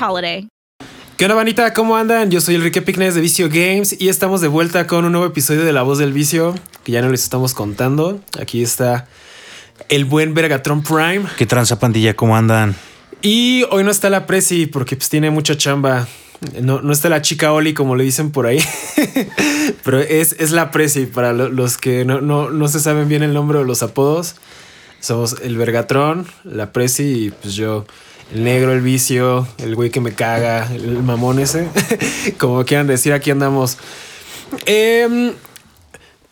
holiday. ¿Qué onda, bandita? ¿Cómo andan? Yo soy Enrique Picnes de Vicio Games y estamos de vuelta con un nuevo episodio de La Voz del Vicio que ya no les estamos contando. Aquí está el buen Vergatron Prime. ¿Qué tranza pandilla? ¿Cómo andan? Y hoy no está la Prezi porque pues tiene mucha chamba. No, no está la chica Oli como le dicen por ahí. Pero es, es la Prezi para lo- los que no, no, no se saben bien el nombre o los apodos. Somos el Vergatron, la Prezi y pues yo, el negro, el vicio, el güey que me caga, el mamón ese. como quieran decir, aquí andamos. Em,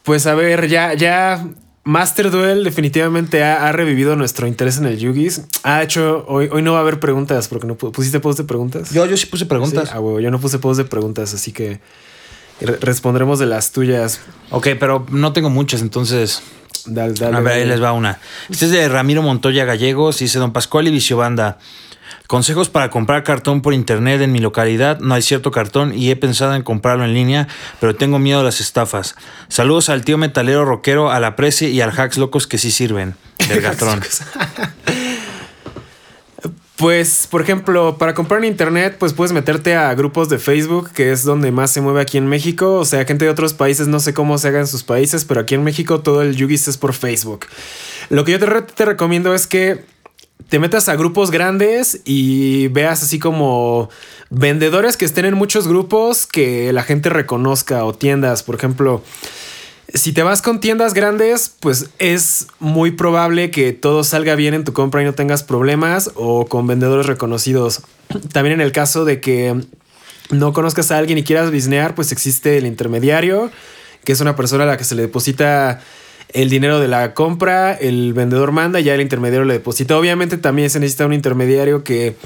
pues a ver, ya, ya Master Duel definitivamente ha, ha revivido nuestro interés en el Yugis. Ha hecho, hoy, hoy no va a haber preguntas porque no pu- pusiste post de preguntas. Yo, yo sí puse preguntas. Sí, ah, huevo, yo no puse post de preguntas, así que re- respondremos de las tuyas. Ok, pero no tengo muchas, entonces. Dale, dale. a ver, ahí les va una. Este es de Ramiro Montoya Gallegos. Dice Don Pascual y Visiobanda. Consejos para comprar cartón por internet en mi localidad. No hay cierto cartón y he pensado en comprarlo en línea, pero tengo miedo a las estafas. Saludos al tío metalero rockero, a la Preci y al Hacks Locos que sí sirven. Vergatrón. Pues, por ejemplo, para comprar en internet, pues puedes meterte a grupos de Facebook, que es donde más se mueve aquí en México. O sea, gente de otros países, no sé cómo se haga en sus países, pero aquí en México todo el Yugis es por Facebook. Lo que yo te, re- te recomiendo es que te metas a grupos grandes y veas así como vendedores que estén en muchos grupos que la gente reconozca o tiendas, por ejemplo. Si te vas con tiendas grandes, pues es muy probable que todo salga bien en tu compra y no tengas problemas o con vendedores reconocidos. También en el caso de que no conozcas a alguien y quieras bisnear, pues existe el intermediario, que es una persona a la que se le deposita el dinero de la compra, el vendedor manda y ya el intermediario le deposita. Obviamente también se necesita un intermediario que,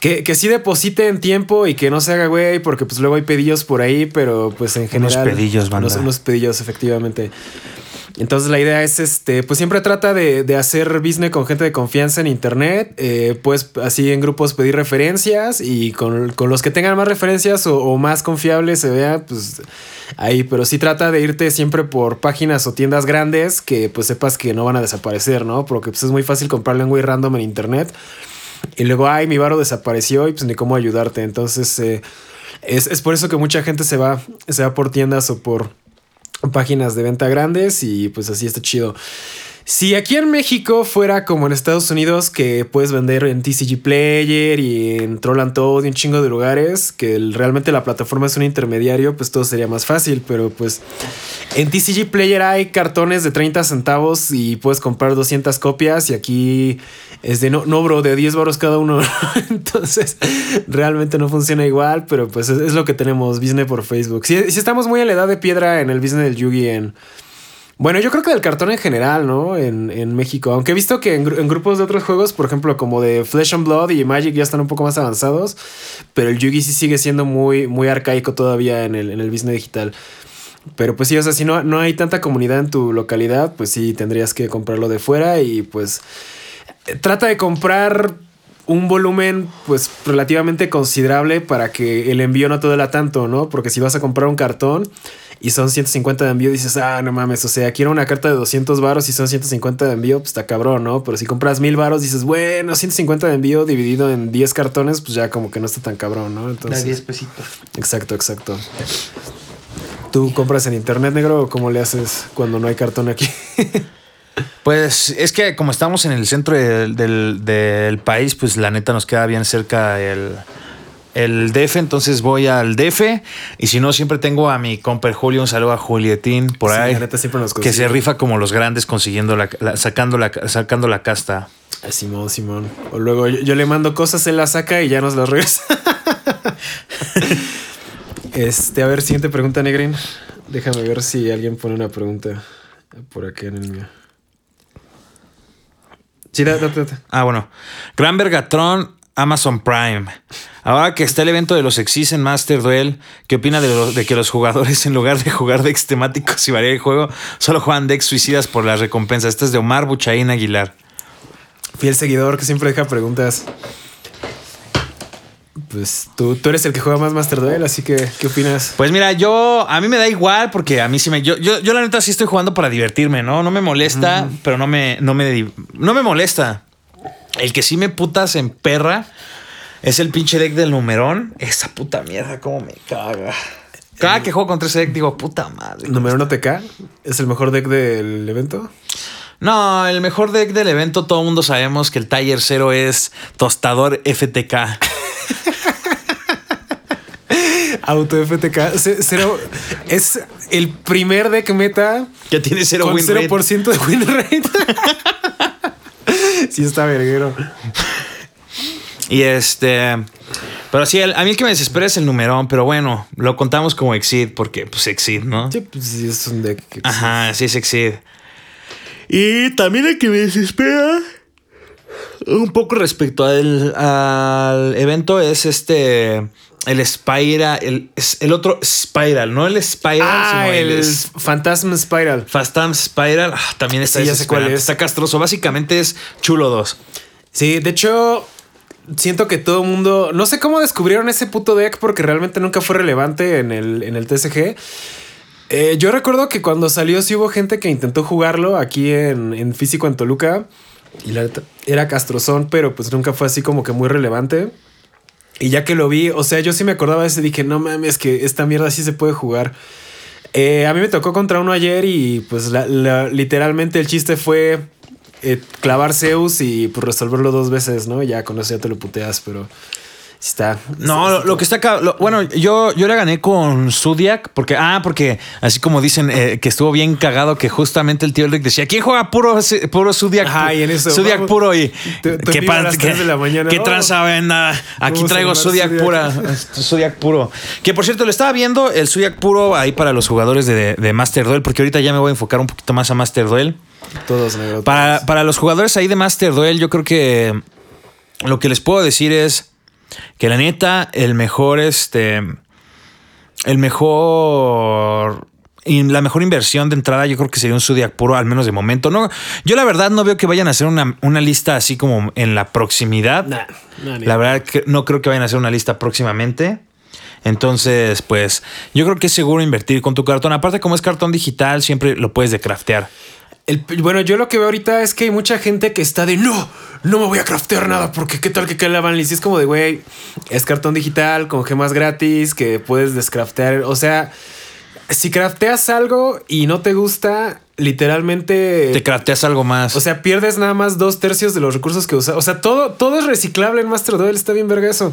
que, que sí deposite en tiempo y que no se haga güey, porque pues luego hay pedillos por ahí, pero pues en Unos general... pedillos, banda. unos- unos pedillos, efectivamente. Entonces la idea es, este, pues siempre trata de, de hacer business con gente de confianza en internet, eh, pues así en grupos pedir referencias y con, con los que tengan más referencias o, más confiables se vea, pues ahí, pero sí trata de irte siempre por páginas o tiendas grandes que pues sepas que no van a desaparecer, ¿no? Porque pues es muy fácil comprarle un güey random en internet y luego, ay, mi varo desapareció y pues ni cómo ayudarte. Entonces, eh, es, es por eso que mucha gente se va, se va por tiendas o por páginas de venta grandes y pues así está chido. Si aquí en México fuera como en Estados Unidos, que puedes vender en TCG Player y en Troll and Toad y un chingo de lugares, que realmente la plataforma es un intermediario, pues todo sería más fácil. Pero pues en TCG Player hay cartones de 30 centavos y puedes comprar 200 copias y aquí es de no, no bro, de 10 baros cada uno. Entonces realmente no funciona igual, pero pues es, es lo que tenemos, business por Facebook. Si estamos muy a la edad de piedra en el business del Yugi en... Bueno, yo creo que del cartón en general, ¿no? En, en México. Aunque he visto que en, gru- en grupos de otros juegos, por ejemplo, como de Flesh and Blood y Magic ya están un poco más avanzados. Pero el Yugi sí sigue siendo muy, muy arcaico todavía en el, en el business digital. Pero pues sí, o sea, si no, no hay tanta comunidad en tu localidad, pues sí tendrías que comprarlo de fuera y pues eh, trata de comprar un volumen pues relativamente considerable para que el envío no te duela tanto, ¿no? Porque si vas a comprar un cartón y son 150 de envío, dices, ah, no mames, o sea, quiero una carta de 200 varos y son 150 de envío, pues está cabrón, ¿no? Pero si compras 1000 varos, dices, bueno, 150 de envío dividido en 10 cartones, pues ya como que no está tan cabrón, ¿no? Entonces, pesitos. exacto, exacto. ¿Tú compras en internet negro o cómo le haces cuando no hay cartón aquí? Pues es que como estamos en el centro del, del- del país, pues la neta nos queda bien cerca el, el DF, entonces voy al DF y si no, siempre tengo a mi compa Julio, un saludo a Julietín por Sí, ahí, la neta siempre nos que se rifa como los grandes consiguiendo la, la- sacando, la, sacando la casta. Simón, Simón. O luego yo, yo le mando cosas, él las saca y ya nos las regresa. este, a ver, siguiente pregunta, Negrin. Déjame ver si alguien pone una pregunta por acá en el mío. Sí, da-. Ah, bueno. Gran Vergatron, Amazon Prime. Ahora que está el evento de los Exis en Master Duel, ¿qué opina de, lo- de que los jugadores, en lugar de jugar decks temáticos y variar el juego, solo juegan decks suicidas por las recompensas? Esta es de Omar Buchaín Aguilar. Fiel seguidor que siempre deja preguntas. Pues tú, tú eres el que juega más Master Duel, así que, ¿qué opinas? Pues mira, yo, a mí me da igual porque a mí sí me, yo, yo, yo la neta sí estoy jugando para divertirme, ¿no? No me molesta, pero no me, no me, no me molesta. El que sí me putas en perra es el pinche deck del numerón. Esa puta mierda, cómo me caga. Cada que juego contra ese deck digo, puta madre. Número 1 TK es el mejor deck del evento. No, el mejor deck del evento, todo el mundo sabemos que el Tiger 0 es tostador FTK. Auto FTK. Ce- Cero, es el primer deck meta Que tiene 0 con win rate. 0% de win rate. sí, está verguero. Y este. Pero sí, el- a mí el que me desespera es el numerón, pero bueno, lo contamos como Exit porque, pues, Exit, ¿no? Sí, pues sí, es un deck. que- Ajá, sí es Exit. Y también el que me desespera un poco respecto al, al evento es este. El Spiral, el, el otro Spiral, no el Spiral, Ah, sino el, el es- Phantasm Spiral. Fastam Spiral. ah, también está Sí, ya sé cuál es. Está castroso. Básicamente es chulo 2. Sí, de hecho, siento que todo el mundo. No sé cómo descubrieron ese puto deck porque realmente nunca fue relevante en el, en el TCG. Eh, yo recuerdo que cuando salió, sí hubo gente que intentó jugarlo aquí en, en físico en Toluca. Y la neta, era castrozón, pero pues nunca fue así como que muy relevante. Y ya que lo vi, o sea, yo sí me acordaba de ese, dije, no mames, que esta mierda sí se puede jugar. Eh, a mí me tocó contra uno ayer y pues la- la- literalmente el chiste fue eh, clavar Zeus y pues resolverlo dos veces, ¿no? Ya con eso ya te lo puteas, pero está. No, lo, lo que está acá, lo- bueno, yo, yo la gané con Zodiac, porque, ah, porque así como dicen eh, que estuvo bien cagado que justamente el tío Rick decía, ¿quién juega puro, puro Zodiac? Ajá, y en eso, Zodiac vamos, puro y te- te ¿qué, envío a pa- las qué- 3 de la mañana. Aquí traigo Zodiac, Zodiac. pura, Zodiac puro. Que por cierto, lo estaba viendo el Zodiac puro ahí para los jugadores de, de Master Duel, porque ahorita ya me voy a enfocar un poquito más a Master Duel. Todos, negro. Para, para los jugadores ahí de Master Duel, yo creo que lo que les puedo decir es que la neta, el mejor, este, el mejor, la mejor inversión de entrada, yo creo que sería un Zodiac puro, al menos de momento. No, yo la verdad no veo que vayan a hacer una, una lista así como en la proximidad. Nah, nah, ni- La verdad que no creo que vayan a hacer una lista próximamente. Entonces, pues, yo creo que es seguro invertir con tu cartón. Aparte, como es cartón digital, siempre lo puedes de craftear. El- bueno, yo lo que veo ahorita es que hay mucha gente que está de no, no me voy a craftear nada porque qué tal que cae la banlist. Es como de güey, es cartón digital con gemas gratis que puedes descraftear. O sea, si crafteas algo y no te gusta, literalmente. Te crafteas algo más. o sea, pierdes nada más dos tercios de los recursos que usas. O sea, todo, todo es reciclable en Master Duel. Está bien verga eso.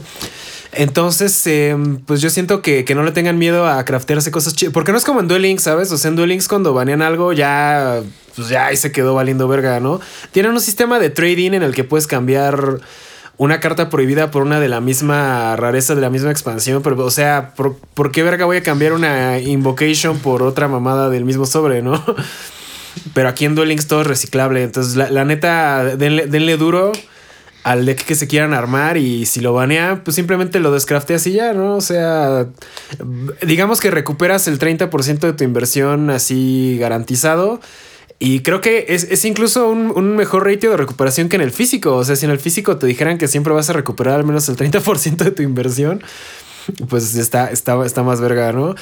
Entonces, em, pues yo siento que, que no le tengan miedo a craftearse cosas chidas. Porque no es como en Duel Links, ¿sabes? O sea, en Duel Links cuando banean algo ya, pues ya ahí se quedó valiendo verga, ¿no? Tienen un sistema de trading en el que puedes cambiar una carta prohibida por una de la misma rareza, de la misma expansión. Pero, o sea, ¿por, por qué verga voy a cambiar una invocation por otra mamada del mismo sobre, no? Pero aquí en Duel Links todo es reciclable. Entonces, la, la neta, denle, denle duro al deck que se quieran armar y si lo banea, pues simplemente lo descrafteas y ya, ¿no? O sea, digamos que recuperas el 30% de tu inversión así garantizado. Y creo que es, es incluso un, un mejor ratio de recuperación que en el físico. O sea, si en el físico te dijeran que siempre vas a recuperar al menos el 30% de tu inversión, pues está, está, está más verga, ¿no?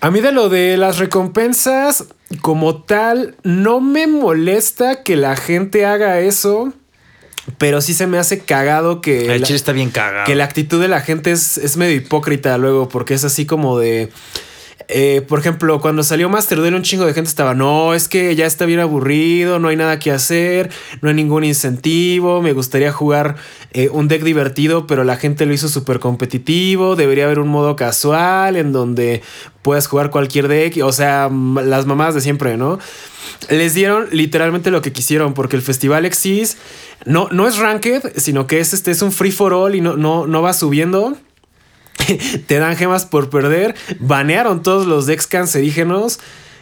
A mí de lo de las recompensas, como tal, no me molesta que la gente haga eso, pero sí se me hace cagado que... el la- chile está bien cagado. que la actitud de la gente es, es medio hipócrita luego, porque es así como de. Eh, por ejemplo, cuando salió Master Duel, un chingo de gente estaba, no, es que ya está bien aburrido, no hay nada que hacer, no hay ningún incentivo, me gustaría jugar eh, un deck divertido, pero la gente lo hizo súper competitivo, debería haber un modo casual en donde puedas jugar cualquier deck, o sea, las mamadas de siempre, ¿no? Les dieron literalmente lo que quisieron, porque el Festival Exis no, no es ranked, sino que es, este, es un free for all y no, no, no va subiendo. te dan gemas por perder. Banearon todos los decks cancerígenos.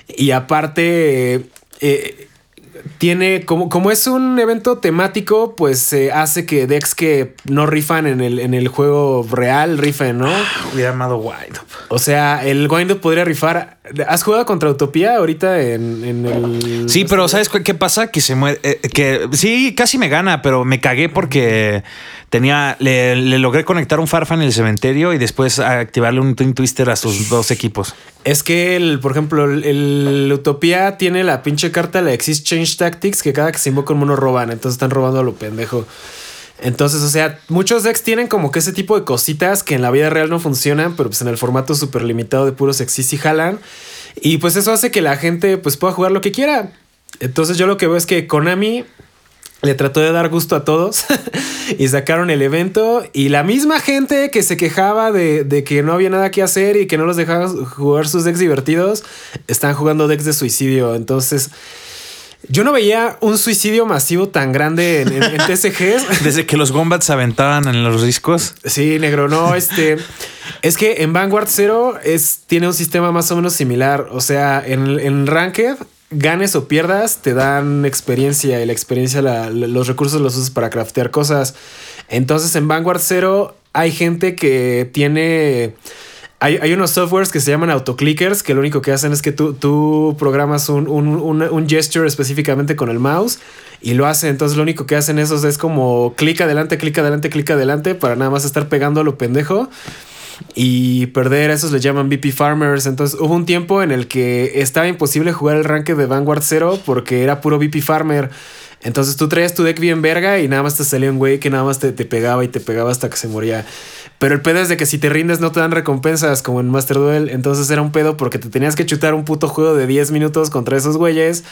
Y aparte, eh, tiene como, como es un evento temático, pues se hace que decks que no rifan en el, en el juego real rifen, ¿no? Hubiera llamado Wild O sea, el Wind podría rifar. ¿Has jugado contra Utopía ahorita en, en el. Sí, pero ¿sabes qué pasa? Que se muere. eh, que sí, casi me gana, pero me cagué porque tenía. Le, le logré conectar un Farfa en el cementerio y después activarle un Twin Twister a sus dos equipos. Es que, el, por ejemplo, el, el Utopía tiene la pinche carta, la Exist Change Tactics, que cada que se invoca un mono roban. Entonces están robando a lo pendejo. Entonces, o sea, muchos decks tienen como que ese tipo de cositas que en la vida real no funcionan, pero pues en el formato súper limitado de puros Exist sí jalan. Y pues eso hace que la gente pues pueda jugar lo que quiera. Entonces yo lo que veo es que Konami le trató de dar gusto a todos y sacaron el evento y la misma gente que se quejaba de, de, que no había nada que hacer y que no los dejaban jugar sus decks divertidos, están jugando decks de suicidio. Entonces... Yo no veía un suicidio masivo tan grande en, en, en TCGs. Desde que los Gombats se aventaban en los discos. Sí, negro, no, este. es que en Vanguard Zero es, tiene un sistema más o menos similar. O sea, en, en Ranked, ganes o pierdas, te dan experiencia y la experiencia, la, los recursos los usas para craftear cosas. Entonces en Vanguard Zero hay gente que tiene hay, hay, unos softwares que se llaman autoclickers que lo único que hacen es que tú, tú programas un, un, un, gesture específicamente con el mouse y lo hacen. Entonces lo único que hacen esos es como clic adelante, clic adelante, clic adelante para nada más estar pegando a lo pendejo y perder. Esos les llaman BP Farmers. Entonces hubo un tiempo en el que estaba imposible jugar el ranking de Vanguard Zero porque era puro BP Farmer. Entonces tú traías tu deck bien verga y nada más te salía un güey que nada más te, te, pegaba y te pegaba hasta que se moría. Pero el pedo es de que si te rindes no te dan recompensas como en Master Duel. Entonces era un pedo porque te tenías que chutar un puto juego de 10 minutos contra esos güeyes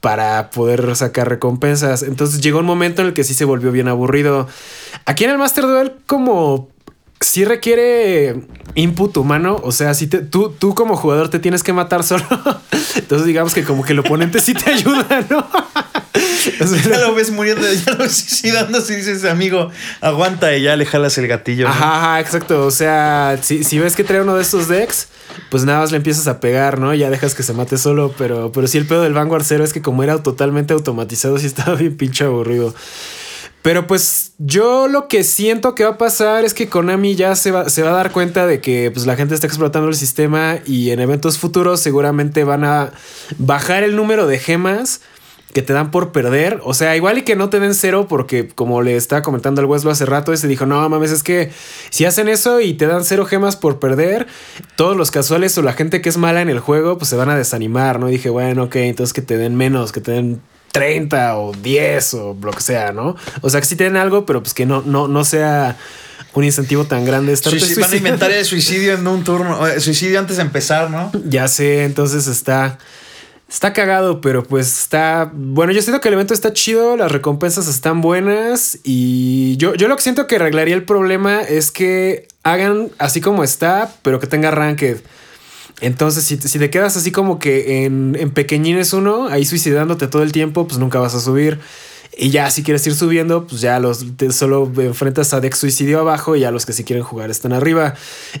para poder sacar recompensas. Entonces llegó un momento en el que sí se volvió bien aburrido. Aquí en el Master Duel como sí requiere input humano. O sea, si te, tú, tú como jugador te tienes que matar solo. Entonces, digamos que como que el oponente sí te ayuda, ¿no? O sea, ya lo ves muriendo, ya lo ves suicidándose y dices, amigo, aguanta y ya le jalas el gatillo. ¿no? Ajá, ajá, exacto. O sea, si, si, ves que trae uno de estos decks, pues nada más le empiezas a pegar, ¿no? Ya dejas que se mate solo. Pero, pero sí, el pedo del Vanguard Zero es que como era totalmente automatizado, sí estaba bien pinche aburrido. Pero pues yo lo que siento que va a pasar es que Konami ya se va, se va a dar cuenta de que pues, la gente está explotando el sistema y en eventos futuros seguramente van a bajar el número de gemas que te dan por perder. O sea, igual y que no te den cero porque como le estaba comentando al Weslo hace rato, ese dijo, no mames, es que si hacen eso y te dan cero gemas por perder, todos los casuales o la gente que es mala en el juego pues se van a desanimar, ¿no? Y dije, bueno, ok, entonces que te den menos, que te den 30 o 10 o lo que sea, ¿no? O sea, que sí tienen algo, pero pues que no, no, no sea un incentivo tan grande. Estar Suicid, van a inventar el suicidio en un turno, suicidio antes de empezar, ¿no? Ya sé, entonces está... Está cagado, pero pues está. Bueno, yo siento que el evento está chido, las recompensas están buenas. Y yo, yo lo que siento que arreglaría el problema es que hagan así como está, pero que tenga ranked. Entonces, si, si te quedas así como que en, en pequeñines uno, ahí suicidándote todo el tiempo, pues nunca vas a subir. Y ya si quieres ir subiendo, pues ya los te solo enfrentas a Dex Suicidio abajo y ya los que si quieren jugar están arriba.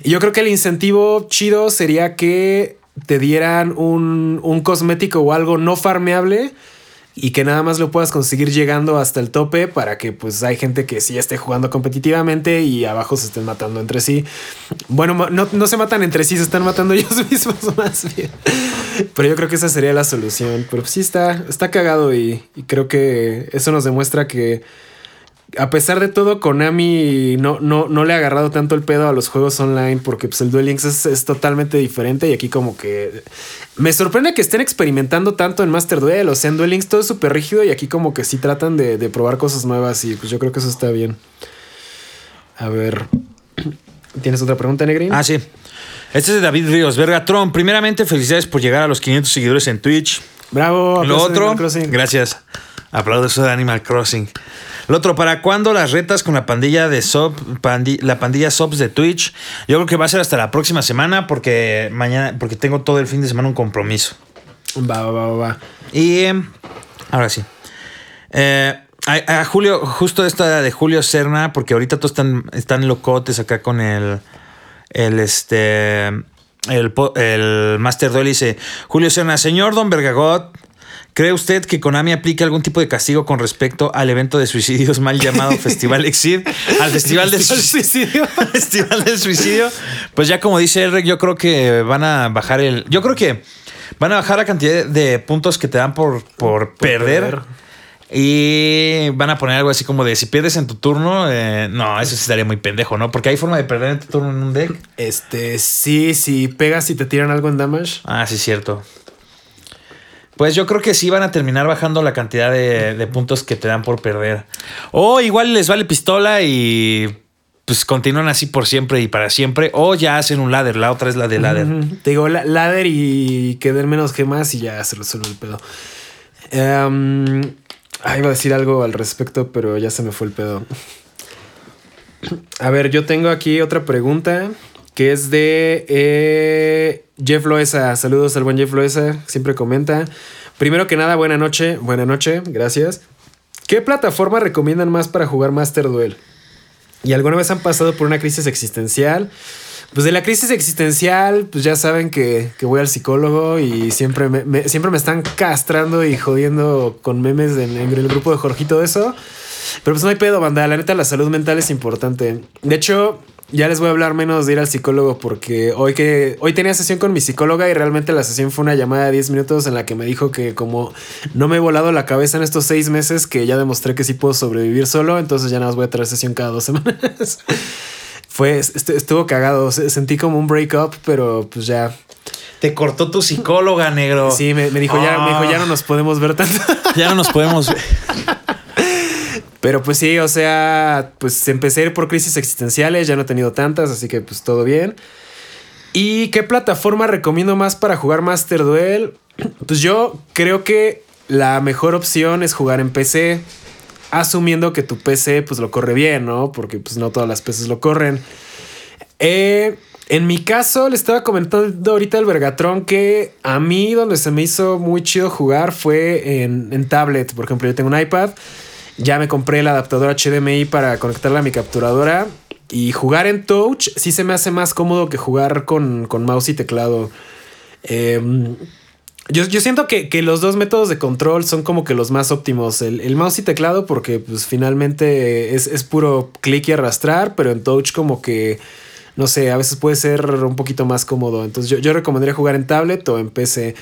Y yo creo que el incentivo chido sería que te dieran un, un cosmético o algo no farmeable y que nada más lo puedas conseguir llegando hasta el tope para que pues hay gente que sí esté jugando competitivamente y abajo se estén matando entre sí. Bueno, no, no se matan entre sí, se están matando ellos mismos más bien. Pero yo creo que esa sería la solución. Pero sí está, está cagado y, y creo que eso nos demuestra que a pesar de todo, Konami no, no, no le ha agarrado tanto el pedo a los juegos online porque pues, el Duel Links es, es, totalmente diferente y aquí como que me sorprende que estén experimentando tanto en Master Duel, o sea, en Duel Links todo es súper rígido y aquí como que sí tratan de, de, probar cosas nuevas y pues yo creo que eso está bien. A ver. ¿Tienes otra pregunta, Negrín? Ah, sí. Este es de David Ríos. Vergatron, primeramente, felicidades por llegar a los 500 seguidores en Twitch. Bravo. Lo otro, Animal Crossing. gracias. Aplausos de Animal Crossing. Lo otro, ¿para cuándo las retas con la pandilla de sub, pandi- la pandilla subs de Twitch? Yo creo que va a ser hasta la próxima semana porque mañana, porque tengo todo el fin de semana un compromiso. Va, va, va, va. Y ahora sí. Eh, a, a Julio, justo esta de Julio Serna, porque ahorita todos están, están locotes acá con el. El este. El, el Master Duel dice: Julio Serna, señor Don Bergagot. ¿Cree usted que Konami aplique algún tipo de castigo con respecto al evento de suicidios mal llamado Festival Exid? Al Festival del Suicidio. Festival del Suicidio. Pues ya como dice Eric, yo creo que van a bajar el. Yo creo que van a bajar la cantidad de puntos que te dan por, por, perder. perder. Y van a poner algo así como de si pierdes en tu turno, eh, no, eso sí estaría muy pendejo, ¿no? Porque hay forma de perder en tu turno en un deck. Este, sí, si pegas y te tiran algo en damage. Ah, sí, cierto. Pues yo creo que sí van a terminar bajando la cantidad de, de puntos que te dan por perder. O igual les vale pistola y pues continúan así por siempre y para siempre. O ya hacen un ladder. La otra es la de ladder. Te digo, la- ladder y que den menos gemas y ya se resuelve el pedo. Ah, iba a decir algo al respecto, pero ya se me fue el pedo. A ver, yo tengo aquí otra pregunta que es de eh, Jeff Loesa. Saludos al buen Jeff Loesa, siempre comenta. Primero que nada, buena noche, buena noche, gracias. ¿Qué plataforma recomiendan más para jugar Master Duel? ¿Y alguna vez han pasado por una crisis existencial? Pues de la crisis existencial, pues ya saben que, que voy al psicólogo y siempre me, siempre me están castrando y jodiendo con memes en, el grupo de Jorge y todo eso. Pero pues no hay pedo, banda. La neta, la salud mental es importante. De hecho, ya les voy a hablar menos de ir al psicólogo porque hoy que hoy tenía sesión con mi psicóloga y realmente la sesión fue una llamada de 10 minutos en la que me dijo que como no me he volado la cabeza en estos seis meses que ya demostré que sí puedo sobrevivir solo, entonces ya nada más voy a traer sesión cada dos semanas. Fue, est- estuvo cagado, se- sentí como un breakup, pero pues ya. Te cortó tu psicóloga, negro. Sí, me, me dijo, ya, me dijo, ya no nos podemos ver tanto. Ya no nos podemos ver. Pero pues sí, o sea, pues empecé por crisis existenciales, ya no he tenido tantas, así que pues todo bien. ¿Y qué plataforma recomiendo más para jugar Master Duel? Pues yo creo que la mejor opción es jugar en PC, asumiendo que tu PC pues lo corre bien, ¿no? Porque pues no todas las PCs lo corren. Eh, en mi caso, le estaba comentando ahorita al Vergatron que a mí donde se me hizo muy chido jugar fue en, en tablet. Por ejemplo, yo tengo un iPad, ya me compré el adaptador HDMI para conectarla a mi capturadora. Y jugar en touch sí se me hace más cómodo que jugar con, con mouse y teclado. Em, yo, yo siento que, que los dos métodos de control son como que los más óptimos. El, el mouse y teclado, porque pues finalmente es, es puro clic y arrastrar, pero en touch como que, no sé, a veces puede ser un poquito más cómodo. Entonces yo, yo recomendaría jugar en tablet o en PC.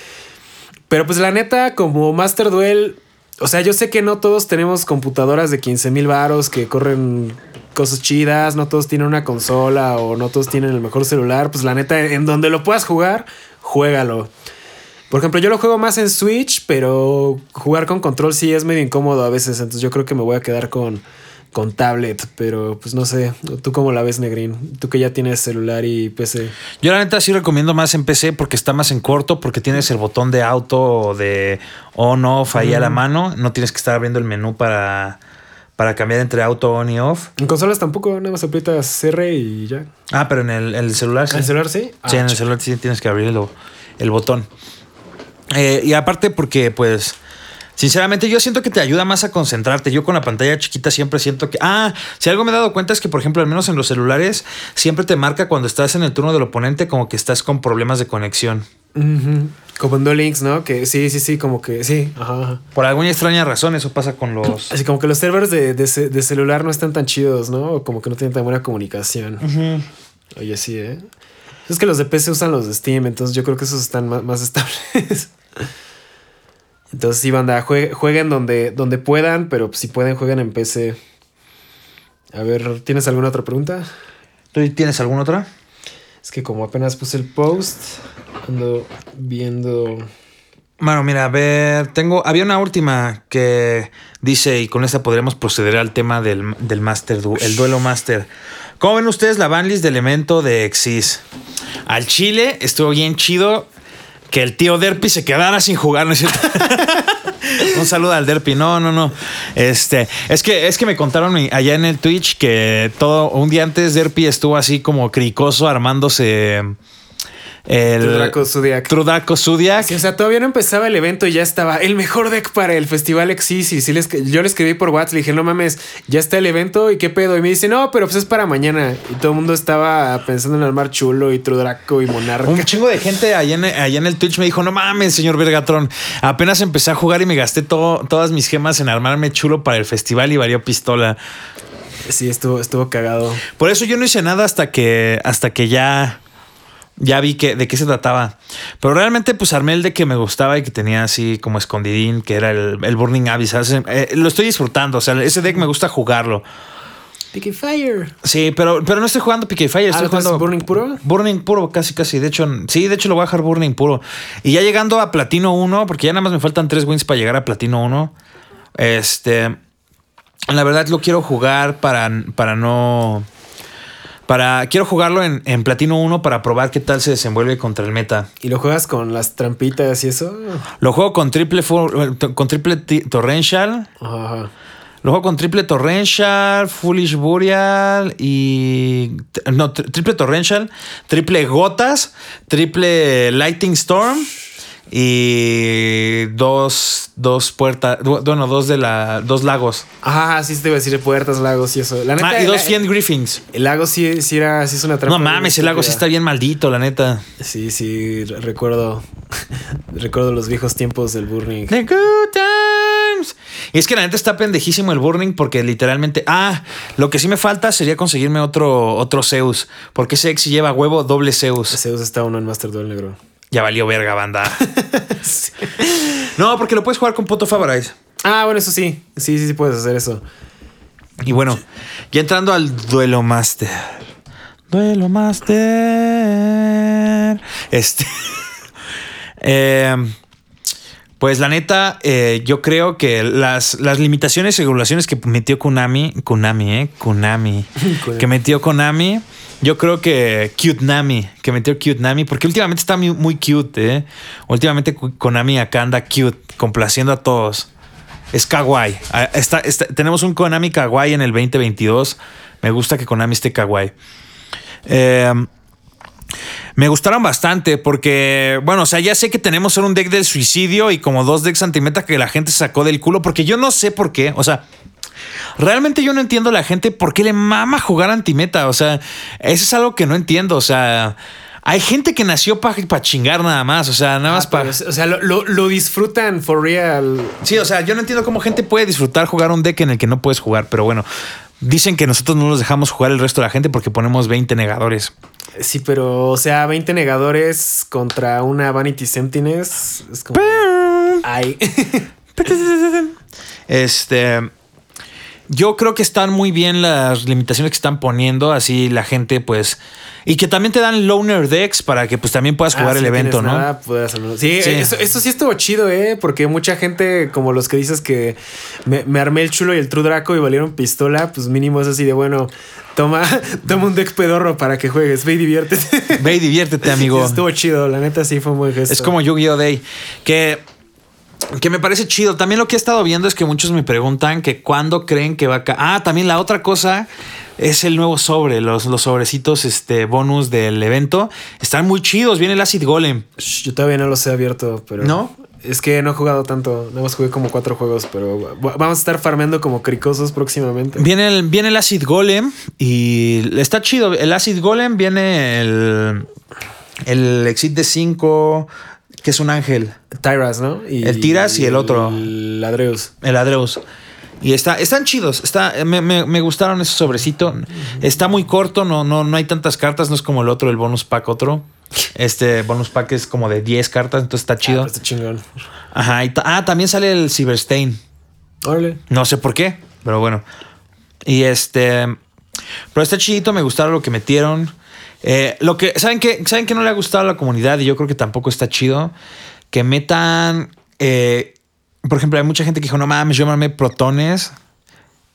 Pero pues la neta, como Master Duel, o sea, yo sé que no todos tenemos computadoras de 15 mil varos que corren cosas chidas, no todos tienen una consola o no todos tienen el mejor celular. Pues la neta, en donde lo puedas jugar, juégalo. Por ejemplo, yo lo juego más en Switch, pero jugar con control sí es medio incómodo a veces. Entonces yo creo que me voy a quedar con, con tablet. Pero pues no sé, ¿tú cómo la ves, Negrín? Tú que ya tienes celular y PC. Yo la neta sí recomiendo más en PC porque está más en corto, porque tienes el botón de auto o de on-off ahí a la mano. No tienes que estar abriendo el menú para, para cambiar entre auto, on y off. En consolas tampoco, nada más aprietas R y ya. Ah, pero en el, el celular sí. ¿En el celular sí? Sí, Ah, en el ch- celular sí tienes que abrir el, el botón. Eh, y aparte porque, pues, sinceramente yo siento que te ayuda más a concentrarte. Yo con la pantalla chiquita siempre siento que... Ah, si algo me he dado cuenta es que, por ejemplo, al menos en los celulares, siempre te marca cuando estás en el turno del oponente como que estás con problemas de conexión. Como en Duel Links, ¿no? Que sí, sí, sí, como que sí. Ajá, ajá. Por alguna extraña razón eso pasa con los... Así como que los servers de, de ce- de celular no están tan chidos, ¿no? O como que no tienen tan buena comunicación. Oye, sí, ¿eh? Es que los de PC usan los de Steam, entonces yo creo que esos están más, más estables. Entonces, sí, banda, jue- jueguen donde, donde puedan, pero si pueden, jueguen en PC. A ver, ¿tienes alguna otra pregunta? ¿Tú tienes alguna otra? Es que como apenas puse el post, ando viendo... Bueno, mira, a ver, tengo, había una última que dice, y con esta podremos proceder al tema del, del Master, du- el duelo Master. ¿Cómo ven ustedes la banlist de elemento de Exis? Al Chile estuvo bien chido que el tío Derpy se quedara sin jugar, ¿no es cierto? Un saludo al Derpy. No, no, no. Este, es que, es que me contaron allá en el Twitch que todo un día antes Derpy estuvo así como cricoso armándose el Trudraco Zodiac. Trudraco Zodiac. Sí, o sea, todavía no empezaba el evento y ya estaba el mejor deck para el festival Exis. Y sí les, yo le escribí por WhatsApp, le dije, no mames, ya está el evento y qué pedo. Y me dice, no, pero pues es para mañana. Y todo el mundo estaba pensando en armar chulo y Trudraco y Monarca. Un chingo de gente allá en, allá en el Twitch me dijo, no mames, señor Vergatron. Apenas empecé a jugar y me gasté todo, todas mis gemas en armarme chulo para el festival y varió pistola. Sí, estuvo, estuvo cagado. Por eso yo no hice nada hasta que, hasta que ya ya vi que, de qué se trataba. Pero realmente, pues armé el de que me gustaba y que tenía así como escondidín, que era el, el Burning Abyss. Eh, lo estoy disfrutando. O sea, ese deck me gusta jugarlo. Picky Fire. Sí, pero, pero no estoy jugando Picky Fire. Estoy Ah, jugando Burning Puro? Burning puro, casi, casi. De hecho, sí, de hecho lo voy a dejar Burning puro. Y ya llegando a Platino 1, porque ya nada más me faltan tres wins para llegar a Platino 1. Este. La verdad lo quiero jugar para, para no. Para. Quiero jugarlo en, en Platino 1 para probar qué tal se desenvuelve contra el meta. ¿Y lo juegas con las trampitas y eso? Lo juego con triple con triple ti- torrential. Ajá. Lo juego con triple torrential, foolish burial y no, tri- triple torrential, triple gotas, triple lightning storm y dos dos puertas, bueno, dos de la dos lagos. Ah, sí, te iba a decir puertas, lagos y eso. La neta, Ah, y dos Fiend Griffins. El lago sí, sí era, sí es una trampa. No mames, el lago sí está bien maldito, la neta. Sí, sí, re- recuerdo. recuerdo los viejos tiempos del Burning. The good times. Y es que la neta está pendejísimo el Burning porque literalmente. Ah, lo que sí me falta sería conseguirme otro, otro Zeus. Porque ese ex lleva huevo doble Zeus. Zeus está uno en Master Duel Negro. Ya valió verga, banda. No, porque lo puedes jugar con Poto Favorize. Ah, bueno, eso sí. Sí, sí, sí puedes hacer eso. Y bueno, ya entrando al duelo master. Duelo master. Este. eh, pues la neta, eh, yo creo que las, las limitaciones y regulaciones que metió Konami, Konami, eh, Konami. que metió Konami, yo creo que Cute Nami, que metió Cute Nami, porque últimamente está muy, cute, eh. Últimamente Konami acá anda cute, complaciendo a todos. Es kawaii. Ah, está- tenemos un Konami kawaii en el 2022. Me gusta que Konami esté kawaii. Eh, me gustaron bastante porque, bueno, o sea, ya sé que tenemos un deck del suicidio y como dos decks antimeta que la gente sacó del culo, porque yo no sé por qué, o sea, realmente yo no entiendo a la gente por qué le mama jugar antimeta, o sea, eso es algo que no entiendo, o sea, hay gente que nació para chingar nada más, o sea, nada más Ah, para... pero, o sea, lo, lo- lo disfrutan for real. Sí, o sea, yo no entiendo cómo gente puede disfrutar jugar un deck en el que no puedes jugar, pero bueno, dicen que nosotros no los dejamos jugar el resto de la gente porque ponemos 20 negadores. Sí, pero, o sea, 20 negadores contra una Vanity Sentinels. Es como. Ay. Este. Yo creo que están muy bien las limitaciones que están poniendo, así la gente, pues. Y que también te dan loner decks para que pues también puedas jugar Ah, el si evento, ¿no? nada. Sí, Sí. Eso, eso sí estuvo chido, ¿eh? Porque mucha gente, como los que dices que me, me armé el chulo y el True Draco y valieron pistola, pues mínimo es así de bueno, toma, toma un deck pedorro para que juegues, ve y diviértete. Ve y diviértete, amigo. estuvo chido, la neta sí fue un buen gesto. Es como Yu-Gi-Oh! Day. Que, que me parece chido. También lo que he estado viendo es que muchos me preguntan que cuándo creen que va a... ca- Ah, también la otra cosa es el nuevo sobre. Los, los sobrecitos este, bonus del evento. Están muy chidos. Viene el Acid Golem. Yo todavía no los he abierto, pero. ¿No? Es que no he jugado tanto. Nada más jugué como cuatro juegos, pero va- vamos a estar farmeando como cricosos próximamente. Viene el, viene el Acid Golem y está chido. El Acid Golem viene el, el Exit de 5, que es un ángel. Tyras, ¿no? Y- El Tiras y el otro. El Adreus. El Adreus. Y está, están chidos. Está, me, me- me gustaron esos sobrecitos. Está muy corto, no, no, no hay tantas cartas, no es como el otro, el bonus pack otro. Este bonus pack es como de 10 cartas, entonces está chido. Ah, está chingón. Ajá. y ah, también sale el Cyberstain. Órale. No sé por qué, pero bueno. Y este. Pero está chidito, me gustaron lo que metieron. Eh, lo que. ¿Saben qué? ¿Saben que no le ha gustado a la comunidad? Y yo creo que tampoco está chido. Que metan. eh, por ejemplo, hay mucha gente que dijo: No mames, yo me protones.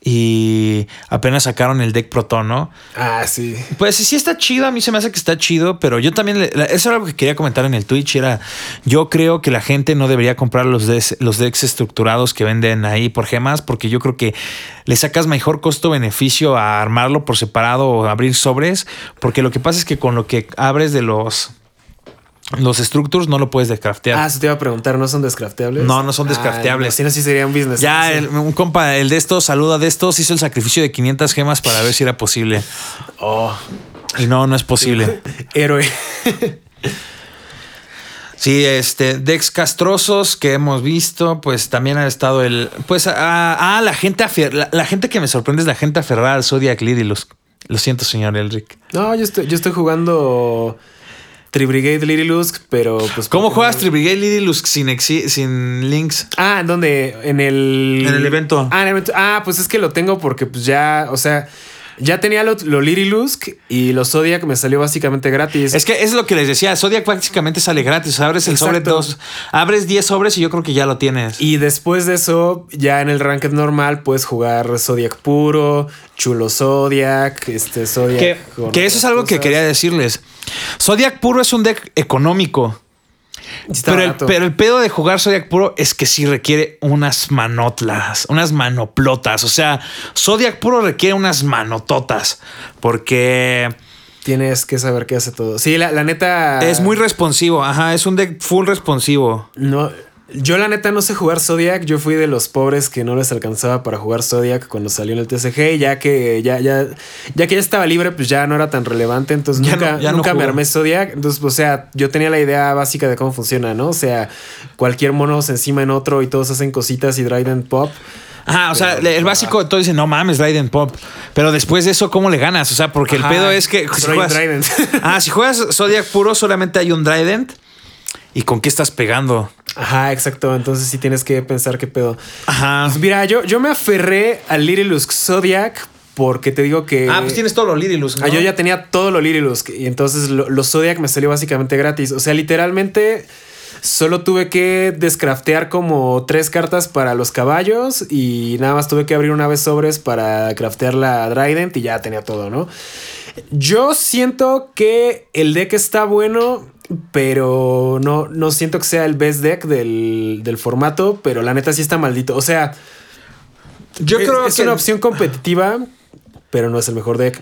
Y apenas sacaron el deck Proton, ¿no? Ah, sí. Pues sí está chido, a mí se me hace que está chido, pero yo también, le- eso era algo que quería comentar en el Twitch, era, yo creo que la gente no debería comprar los, des- los decks estructurados que venden ahí por gemas, porque yo creo que le sacas mejor costo-beneficio a armarlo por separado o abrir sobres, porque lo que pasa es que con lo que abres de los... Los structures no lo puedes descraftear. Ah, eso te iba a preguntar, ¿no son descrafteables? No, no son Ah, descrafteables. Si no, sí sería un business. Ya, el- un compa, el de estos, saluda de estos, hizo el sacrificio de 500 gemas para ver si era posible. Oh, Y no, no es posible. héroe. Sí, este, Dex castrosos que hemos visto, pues también ha estado el. Pues, ah, ah, la gente afer- la, la gente que me sorprende es la gente aferrada al Zodiac Lidilus. Lo siento, señor Elric. No, yo estoy, yo estoy jugando Tribrigade Little Lusk, pero pues. ¿Cómo juegas Tribrigade Lidilus sin, exi- sin links? Ah, ¿en dónde? En el. En el evento. Ah, en el evento. Ah, pues es que lo tengo porque pues ya, o sea, ya tenía lo, lo Little Lusk y lo Zodiac me salió básicamente gratis. Es que es lo que les decía, Zodiac prácticamente sale gratis. Abres el sobre Exacto. dos, abres 10 sobres y yo creo que ya lo tienes. Y después de eso, ya en el ranked normal puedes jugar Zodiac puro, chulo Zodiac, este Zodiac. que, eso es algo que quería decirles. Zodiac puro es un deck económico. El, pero el pedo de jugar Zodiac puro es que sí requiere unas manotlas, unas manoplotas. O sea, Zodiac puro requiere unas manototas. Porque Tienes que saber qué hace todo. Sí, la, la neta. es muy responsivo. Ajá, es un deck full responsivo. No, yo la neta no sé jugar Zodiac. Yo fui de los pobres que no les alcanzaba para jugar Zodiac cuando salió en el TCG. Ya que ya, ya, ya que ya estaba libre, pues ya no era tan relevante. Entonces Ya nunca, no- ya no nunca me armé Zodiac. Entonces, o sea, yo tenía la idea básica de cómo funciona, ¿no? O sea, cualquier mono se encima en otro y todos hacen cositas y Dryden Pop. Ajá, o sea, el básico de todo dice, no mames, Raiden Pop. Pero después de eso, ¿cómo le ganas? O sea, porque el pedo es que si juegas, ah, si juegas Zodiac puro, solamente hay un Trident. ¿Y con qué estás pegando? Ajá, exacto. Entonces sí tienes que pensar qué pedo. Ajá. Pues mira, yo, yo me aferré al Little Lusk Zodiac porque te digo que. Ah, pues tienes todos los Lidilus. Ah, yo ya tenía todo lo Lirilusk y entonces lo- Zodiac me salió básicamente gratis. O sea, literalmente solo tuve que descraftear como tres cartas para los caballos y nada más tuve que abrir una vez sobres para craftear la Trident y ya tenía todo, ¿no? Yo siento que el deck está bueno, pero no, no siento que sea el best deck del, del formato, pero la neta sí está maldito. O sea, Yo es, creo es que una opción competitiva, pero no es el mejor deck.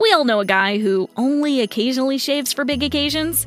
We all know a guy who only occasionally shaves for big occasions,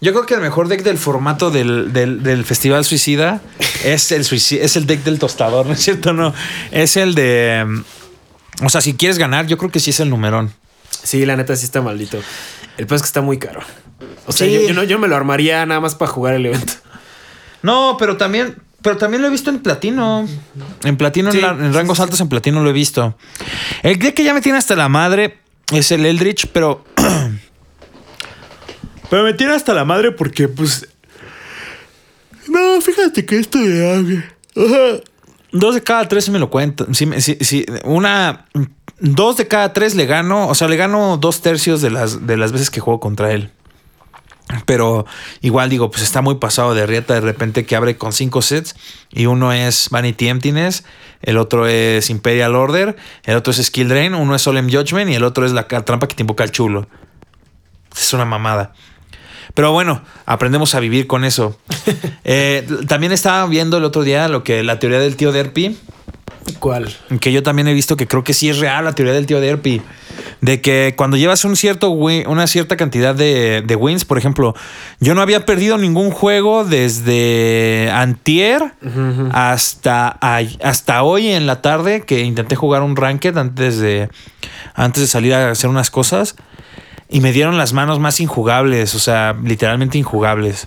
Yo creo que el mejor deck del formato del, del- del Festival Suicida es el, suici- es el deck del tostador, ¿no es cierto? No, es el de... mm, O sea, si quieres ganar, yo creo que sí es el numerón. Sí, la neta sí está maldito. El peor es que está muy caro. O sea, Sí. yo, yo no, yo me lo armaría nada más para jugar el evento. No, pero también, pero también lo he visto en platino. En platino, Sí, en, la- en sí, rangos altos en platino lo he visto. El deck que ya me tiene hasta la madre es el Eldritch, pero... pero me tiene hasta la madre porque, pues... No, fíjate que esto de... Ajá. Dos de cada tres me lo cuentan. Sí, sí, sí, una... Dos de cada tres le gano. O sea, le gano dos tercios de las, de las veces que juego contra él. Pero igual digo, pues está muy pasado de rieta de repente que abre con cinco sets y uno es Vanity Emptiness, el otro es Imperial Order, el otro es Skill Drain, uno es Solemn Judgment y el otro es la trampa que te invoca el chulo. Es una mamada. Pero bueno, aprendemos a vivir con eso. Eh, también estaba viendo el otro día lo que la teoría del tío Derpy, ¿Cuál? que yo también he visto que creo que sí es real la teoría del tío Derpy. de que cuando llevas un cierto win- una cierta cantidad de, de wins, por ejemplo, yo no había perdido ningún juego desde antier hasta, hasta hoy en la tarde que intenté jugar un ranked antes de, antes de salir a hacer unas cosas y me dieron las manos más injugables, o sea, literalmente injugables.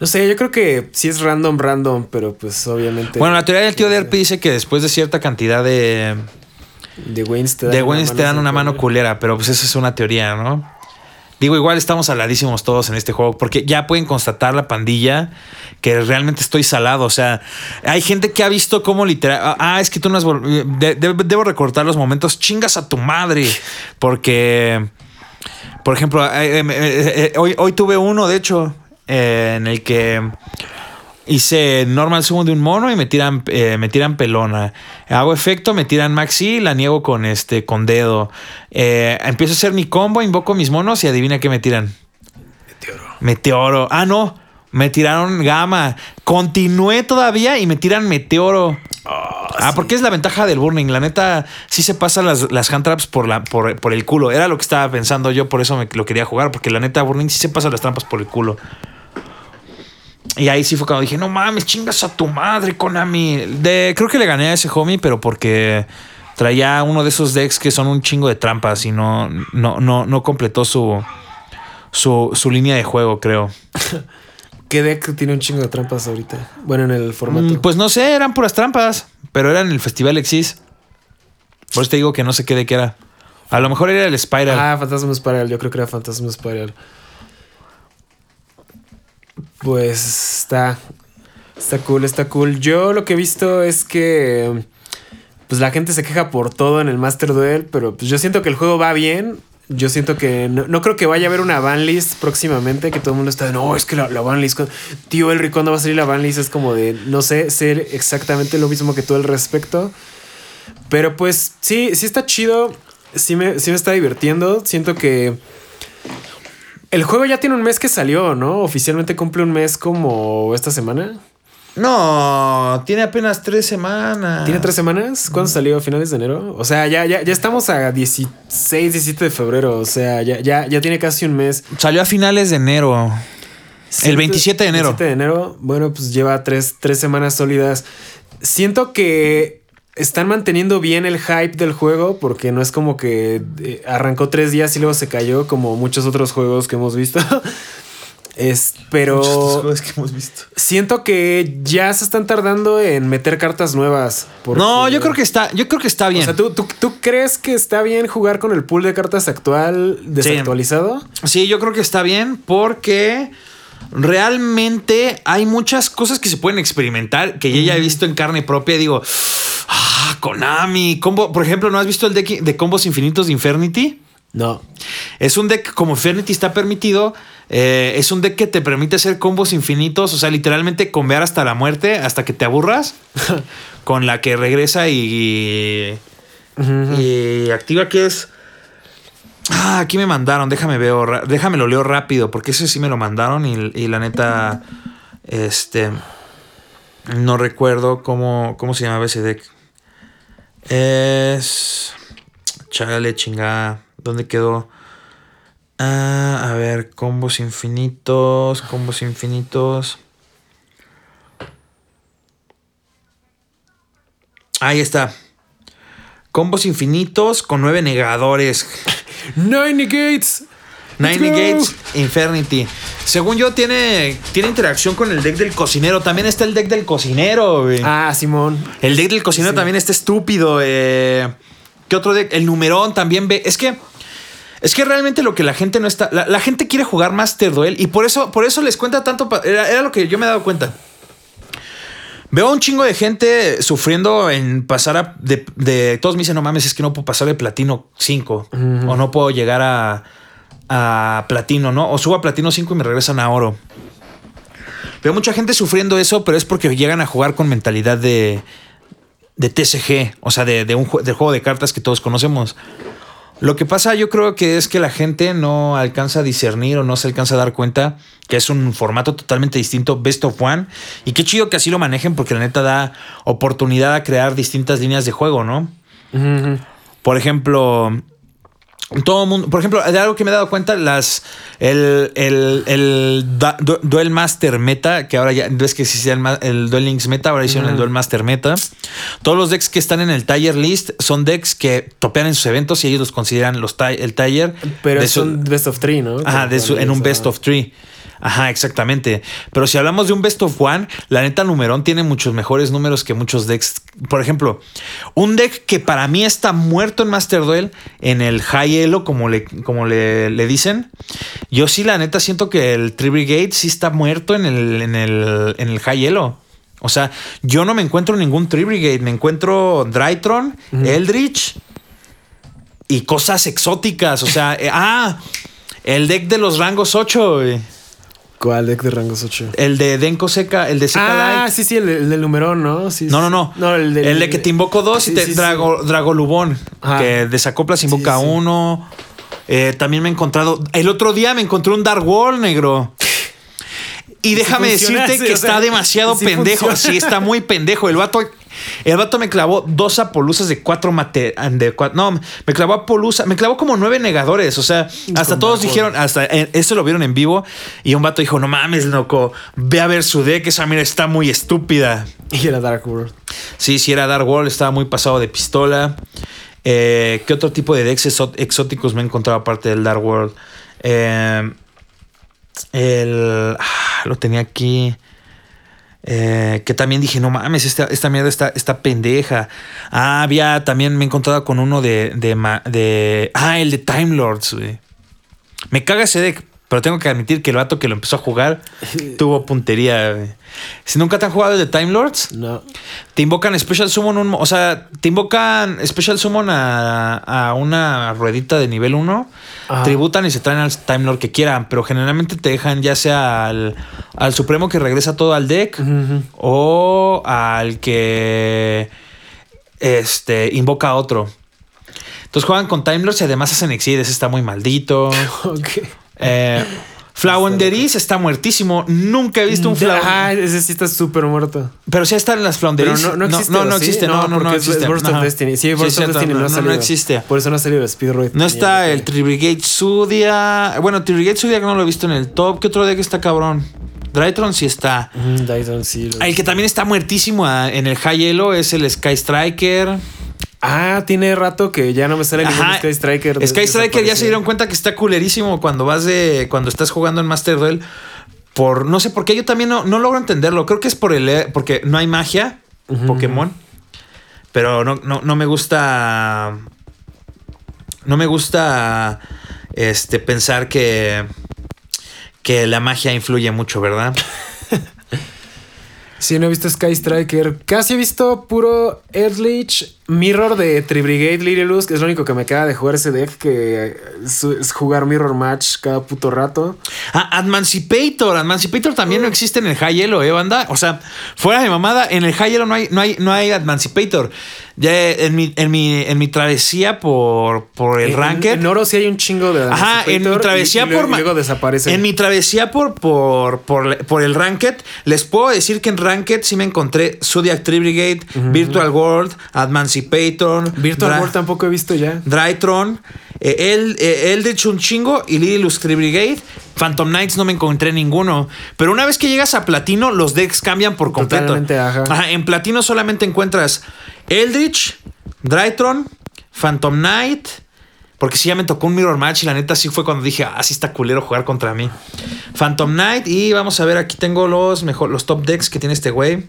No sé, yo creo que sí es random, random, pero pues obviamente. Bueno, la teoría del tío Derpy dice que después de cierta cantidad de, de te dan, de una te dan una mano culera. culera, pero pues esa es una teoría, ¿no? Digo, igual estamos aladísimos todos en este juego, porque ya pueden constatar la pandilla que realmente estoy salado. O sea, hay gente que ha visto cómo literal. Ah, es que tú no has. vol- de- de- debo recortar los momentos. Chingas a tu madre. Porque. Por ejemplo, eh, eh, eh, eh, hoy, hoy tuve uno, de hecho, eh, en el que hice normal summon de un mono y me tiran, eh, me tiran pelona. Hago efecto, me tiran maxi, la niego con este, con dedo. Eh, empiezo a hacer mi combo, invoco mis monos y adivina qué me tiran. Meteoro. Meteoro. Ah, no. Me tiraron gama. Continué todavía y me tiran meteoro. ah, porque es la ventaja del burning. La neta, sí se pasan las, las hand traps por, la, por, por el culo. Era lo que estaba pensando yo, por eso me lo quería jugar. Porque la neta, burning sí se pasa las trampas por el culo. Y ahí sí fue cuando dije, no mames, chingas a tu madre, Konami. De, creo que le gané a ese homie, pero porque traía uno de esos decks que son un chingo de trampas y no, no, no, no completó su, su, su línea de juego, creo. ¿Qué deck tiene un chingo de trampas ahorita? Bueno, en el formato. Mm, Pues no sé, eran puras trampas, pero era en el Festival Exis. Por eso te digo que no sé qué deck era. A lo mejor era el Spiral. Ah, Fantasma Spiral. Yo creo que era Fantasma Spiral. Pues está. Está cool, está cool. Yo lo que he visto es que. Pues la gente se queja por todo en el Master Duel. Pero pues yo siento que el juego va bien. Yo siento que no, no creo que vaya a haber una banlist próximamente. Que todo el mundo está de no, es que la, la banlist. Tío Elric, ¿cuándo va a salir la banlist? Es como de no sé, ser exactamente lo mismo que tú al respecto. Pero pues sí, sí está chido. Sí me, sí me está divirtiendo. Siento que el juego ya tiene un mes que salió, ¿no? Oficialmente cumple un mes como esta semana. No, tiene apenas tres semanas. ¿Tiene tres semanas? ¿Cuándo salió? ¿A finales de enero? O sea, ya, ya, ya estamos a 16, 17 de febrero. O sea, ya, ya, ya tiene casi un mes. Salió a finales de enero. El 27 de enero. 27 de enero. Bueno, pues lleva tres, tres semanas sólidas. Siento que están manteniendo bien el hype del juego porque no es como que eh, arrancó tres días y luego se cayó como muchos otros juegos que hemos visto. Es, pero que hemos visto. siento que ya se están tardando en meter cartas nuevas. porque- No, yo creo que está, yo creo que está bien. O sea, ¿tú, tú, tú crees que está bien jugar con el pool de cartas actual desactualizado? Sí, yo creo que está bien porque realmente hay muchas cosas que se pueden experimentar que yo ya he visto en carne propia. Digo, ah, Konami, combo, por ejemplo, ¿no has visto el deck de combos infinitos de Infernity? No. Es un deck como Infernity está permitido. eh, es un deck que te permite hacer combos infinitos. O sea, literalmente combear hasta la muerte, hasta que te aburras. con la que regresa y. Y activa que es. Ah, aquí me mandaron. Déjame veo. Déjame lo leo rápido. Porque ese sí me lo mandaron. Y, y la neta. Este. No recuerdo cómo, cómo se llamaba ese deck. Es. Chale, chingada. ¿Dónde quedó? Ah, a ver, combos infinitos, combos infinitos. Ahí está. Combos infinitos con nueve negadores. Nine negates. Nine. Negates, Infernity. Según yo, tiene, tiene interacción con el deck del cocinero. También está el deck del cocinero, güey. Ah, Simón. El deck del cocinero Sí. también está estúpido. eh. ¿Qué otro deck? El numerón también ve. Es que. Es que realmente lo que la gente no está. La, la gente quiere jugar Master Duel. Y por eso, por eso les cuenta tanto. era lo que yo me he dado cuenta. Veo a un chingo de gente sufriendo en pasar a. De, de- todos me dicen, no mames, es que no puedo pasar de platino 5. O no puedo llegar a. A platino, ¿no? O subo a platino 5 y me regresan a oro. Veo mucha gente sufriendo eso, pero es porque llegan a jugar con mentalidad de, de TCG, o sea, de, de un del juego de cartas que todos conocemos. Lo que pasa, yo creo que es que la gente no alcanza a discernir o no se alcanza a dar cuenta que es un formato totalmente distinto, best of one. Y qué chido que así lo manejen, porque la neta da oportunidad a crear distintas líneas de juego, ¿no? Por ejemplo, todo mundo, por ejemplo, de algo que me he dado cuenta, las el, el, el da- du- Duel Master Meta, que ahora ya ves que existía el, el Duel Links Meta, ahora hicieron el Duel Master Meta. Todos los decks que están en el Tier List son decks que topean en sus eventos y ellos los consideran los el Tier. Pero de su- son best of three, ¿no? Ajá, de su- en un best of three. Ajá, exactamente. Pero si hablamos de un best of one, la neta Numerón tiene muchos mejores números que muchos decks. Por ejemplo, un deck que para mí está muerto en Master Duel, en el High Elo, como le, como le, le dicen. Yo sí, la neta, siento que el Tree Brigade sí está muerto en el, en el, en el High Elo. O sea, yo no me encuentro ningún Tree Brigade. Me encuentro Drytron, Eldritch y cosas exóticas. O sea, eh, ah, el deck de los rangos 8, güey. ¿Cuál deck de rangos 8? El de Denko Seca, el de Seca Ah, sí, sí, el, el del numerón, ¿no? Sí, No, sí. no, no. el, del- el de que te invoco dos Sí, y te sí. Drago, Dragolubón. Ajá. Que desacoplas invoca uno. Eh, también me he encontrado. El otro día me encontré un Dark Wall negro. Y déjame decirte que o sea, está demasiado pendejo. funciona. Sí, está muy pendejo. El vato, el vato me clavó dos apolusas de cuatro mate. De cua- no, me clavó apolusa. Me clavó como nueve negadores. O sea, hasta todos dijeron, hasta eh, eso lo vieron en vivo. Y un vato dijo: No mames, loco. Ve a ver su deck. Esa mira está muy estúpida. Y era Dark World. Sí, sí, era Dark World, estaba muy pasado de pistola. Eh, ¿Qué otro tipo de decks exó- exóticos me he encontrado aparte del Dark World? Eh, el. ah, lo tenía aquí. Eh, que también dije, no mames, esta, esta mierda está, está pendeja. Ah, había también me he encontrado con uno de. de- ah, el de Time Lords, güey. Me caga ese deck, pero tengo que admitir que el vato que lo empezó a jugar tuvo puntería, güey. Si nunca te han jugado el de Time Lords, No. te invocan Special Summon, un, o sea, te invocan Special Summon a, a una ruedita de nivel 1, Ajá. tributan y se traen al Time Lord que quieran, pero generalmente te dejan ya sea al, al Supremo que regresa todo al deck o al que este, invoca a otro. Entonces juegan con Time Lords y además hacen Exides, está muy maldito. Ok. Eh, Flounderis está muertísimo. Nunca he visto un Flounderis. Ah, ese sí está súper muerto. Pero sí están las Pero Flounderis. no, no existe. No, ¿o no sí? existe. No, no, no, existe. Es Burst of Ajá. Destiny. Sí, Burst Sí, of cierto, Destiny no, no, ha no, salido. no existe. Por eso no ha salido Speedroid. No está el Tribrigade Zodiac. Bueno, Tribrigade Zodiac no lo he visto en el top. ¿Qué otro deck está cabrón? Drytron sí está. Ujú, Dyson, sí. El que también está muertísimo ah, en el High Elo es el Sky Striker. Ah, tiene rato que ya no me sale ningún. Sky Striker. Sky Striker ya se dieron cuenta que está culerísimo cuando vas de. cuando estás jugando en Master Duel. Por. No sé por qué yo también no, no logro entenderlo. Creo que es por el. porque no hay magia. Pokémon. Pero no, no, no me gusta. No me gusta. Este. pensar que. Que la magia influye mucho, ¿verdad? Sí, no he visto Sky Striker. Casi he visto puro Eldritch Mirror de Tribrigade Lirelus, que es lo único que me queda de jugar ese deck, que es, es jugar Mirror Match cada puto rato. Ah, Admancipator. Admancipator también no existe en el High Elo, ¿eh, banda? O sea, fuera de mamada, en el High Elo no hay, no hay, no hay Admancipator. Ya en mi, en mi, en mi travesía por, por el En- Ranked. En oro sí hay un chingo de Ajá, en mi Emancipator travesía y- por y luego desaparece. En mi travesía por, por, por, por el Ranked, les puedo decir que en Ranked sí me encontré Zodiac Tree Brigade, Virtual World, Admancipator, Virtual Dra- World tampoco he visto ya. Drytron, eh, el, eh, Eldritch un chingo y Brigade. Phantom Knights no me encontré ninguno. Pero una vez que llegas a Platino, los decks cambian por completo. Ajá. en Platino solamente encuentras Eldritch, Drytron, Phantom Knight. Porque sí, ya me tocó un Mirror Match y la neta sí fue cuando dije, ah, sí está culero jugar contra mí. Phantom Knight y vamos a ver, aquí tengo los, mejor, los top decks que tiene este güey.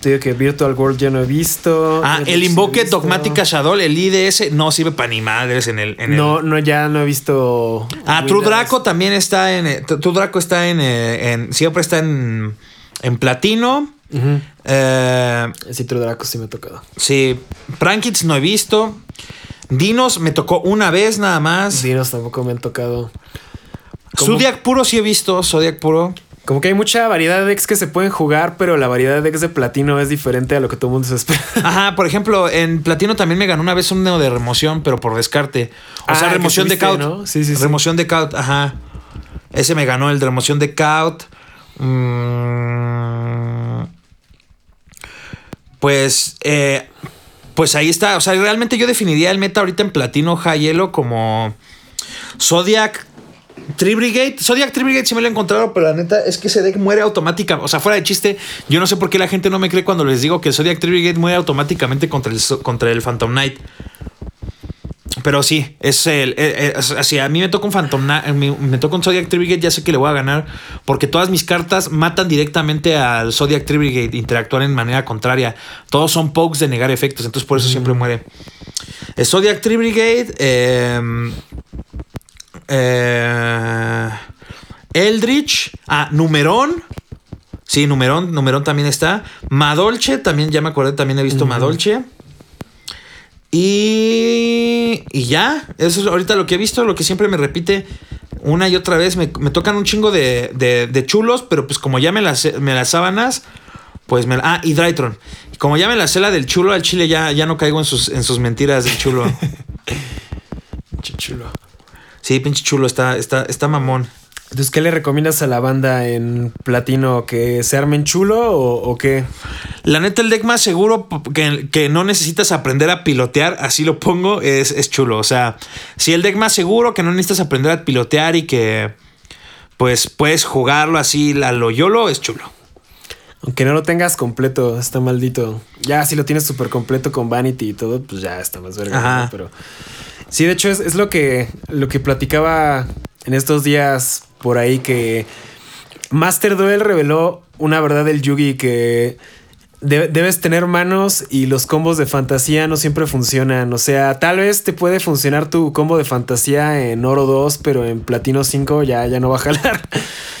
Te digo que Virtual World ya no he visto. Ah, el visto. Dogmatica Shadow, el IDS, no sirve para ni madres en el... En el- No, no, ya no he visto. Ah, True. Draco también está en. eh, True Draco está en. eh, en- siempre está en. En platino. Eh, Sí, True Draco sí me ha tocado. sí. Prankits no he visto. Dinos me tocó una vez nada más. Dinos tampoco me han tocado. ¿Cómo? Zodiac puro sí he visto. Zodiac puro. Como que hay mucha variedad de decks que se pueden jugar, pero la variedad de decks de platino es diferente a lo que todo el mundo se espera. Ajá, por ejemplo, en platino también me ganó una vez un neo de remoción, pero por descarte. O Ah, sea, que remoción de caut. ¿no? Sí, sí, sí. Remoción de caut, ajá. Ese me ganó el de remoción de caut. Mm, pues, eh, pues ahí está. O sea, realmente yo definiría el meta ahorita en platino high hielo como Zodiac Tree Brigade. Zodiac Tree Brigade sí me lo he encontrado, pero la neta es que ese deck muere automáticamente. O sea, fuera de chiste, yo no sé por qué la gente no me cree cuando les digo que el Zodiac Tree Brigade muere automáticamente contra el, contra el Phantom Knight. Pero sí, es el. así, a mí me toca un Phantom me, me toca un Zodiac Tree ya sé que le voy a ganar. Porque todas mis cartas matan directamente al Zodiac Tree Brigade, interactúan en manera contraria. Todos son pokes de negar efectos, entonces por eso siempre muere. El Zodiac Tree Brigade. Eh, Eldritch. Ah, Numerón. Sí, Numerón, Numerón también está. Madolche, también ya me acordé, también he visto Madolche. Y, y ya, eso es ahorita lo que he visto, lo que siempre me repite una y otra vez. Me, tocan un chingo de, de, chulos, pero pues como ya me las, me las sábanas, pues me... Ah, y Drytron. Como ya me la cela del chulo al chile, ya, ya no caigo en sus, en sus mentiras del chulo. chulo. Sí, pinche chulo, está, está, está mamón. Entonces, ¿qué le recomiendas a la banda en platino? ¿Que se armen chulo o, qué? La neta, el deck más seguro que, no necesitas aprender a pilotear, así lo pongo, es, chulo. O sea, si el deck más seguro que no necesitas aprender a pilotear y que pues puedes jugarlo así a lo YOLO, es chulo. Aunque no lo tengas completo, está maldito. Ya si lo tienes súper completo con Vanity y todo, pues ya está más verga. Pero sí, de hecho es, es, lo que lo que platicaba en estos días por ahí que Master Duel reveló una verdad del Yugi que debes tener manos y los combos de fantasía no siempre funcionan. O sea, tal vez te puede funcionar tu combo de fantasía en oro 2, pero en platino 5 ya, ya no va a jalar.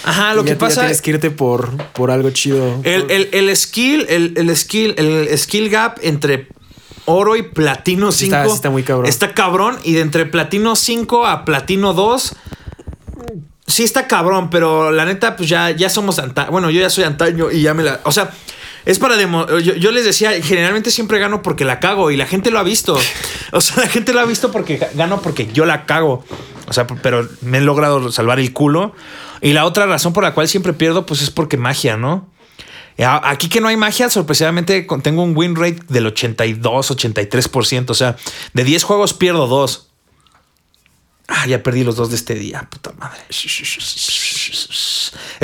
Ajá, lo que pasa. tienes que irte por, por algo chido. El, skill, el, skill, el skill gap entre oro y platino 5 está, está, muy cabrón. Está cabrón. Y de entre platino 5 a platino 2 sí está cabrón, pero la neta, pues ya, ya somos antaño. Bueno, yo ya soy antaño y ya me la. O sea, es para yo, yo, les decía, generalmente siempre gano porque la cago y la gente lo ha visto. O sea, la gente lo ha visto porque gano porque yo la cago. O sea, pero me he logrado salvar el culo. Y la otra razón por la cual siempre pierdo, pues es porque magia, ¿no? Aquí que no hay magia, sorpresivamente tengo un win rate del 82, 83%. O sea, de 10 juegos pierdo 2. Ah, ya perdí los dos de este día, puta madre. Es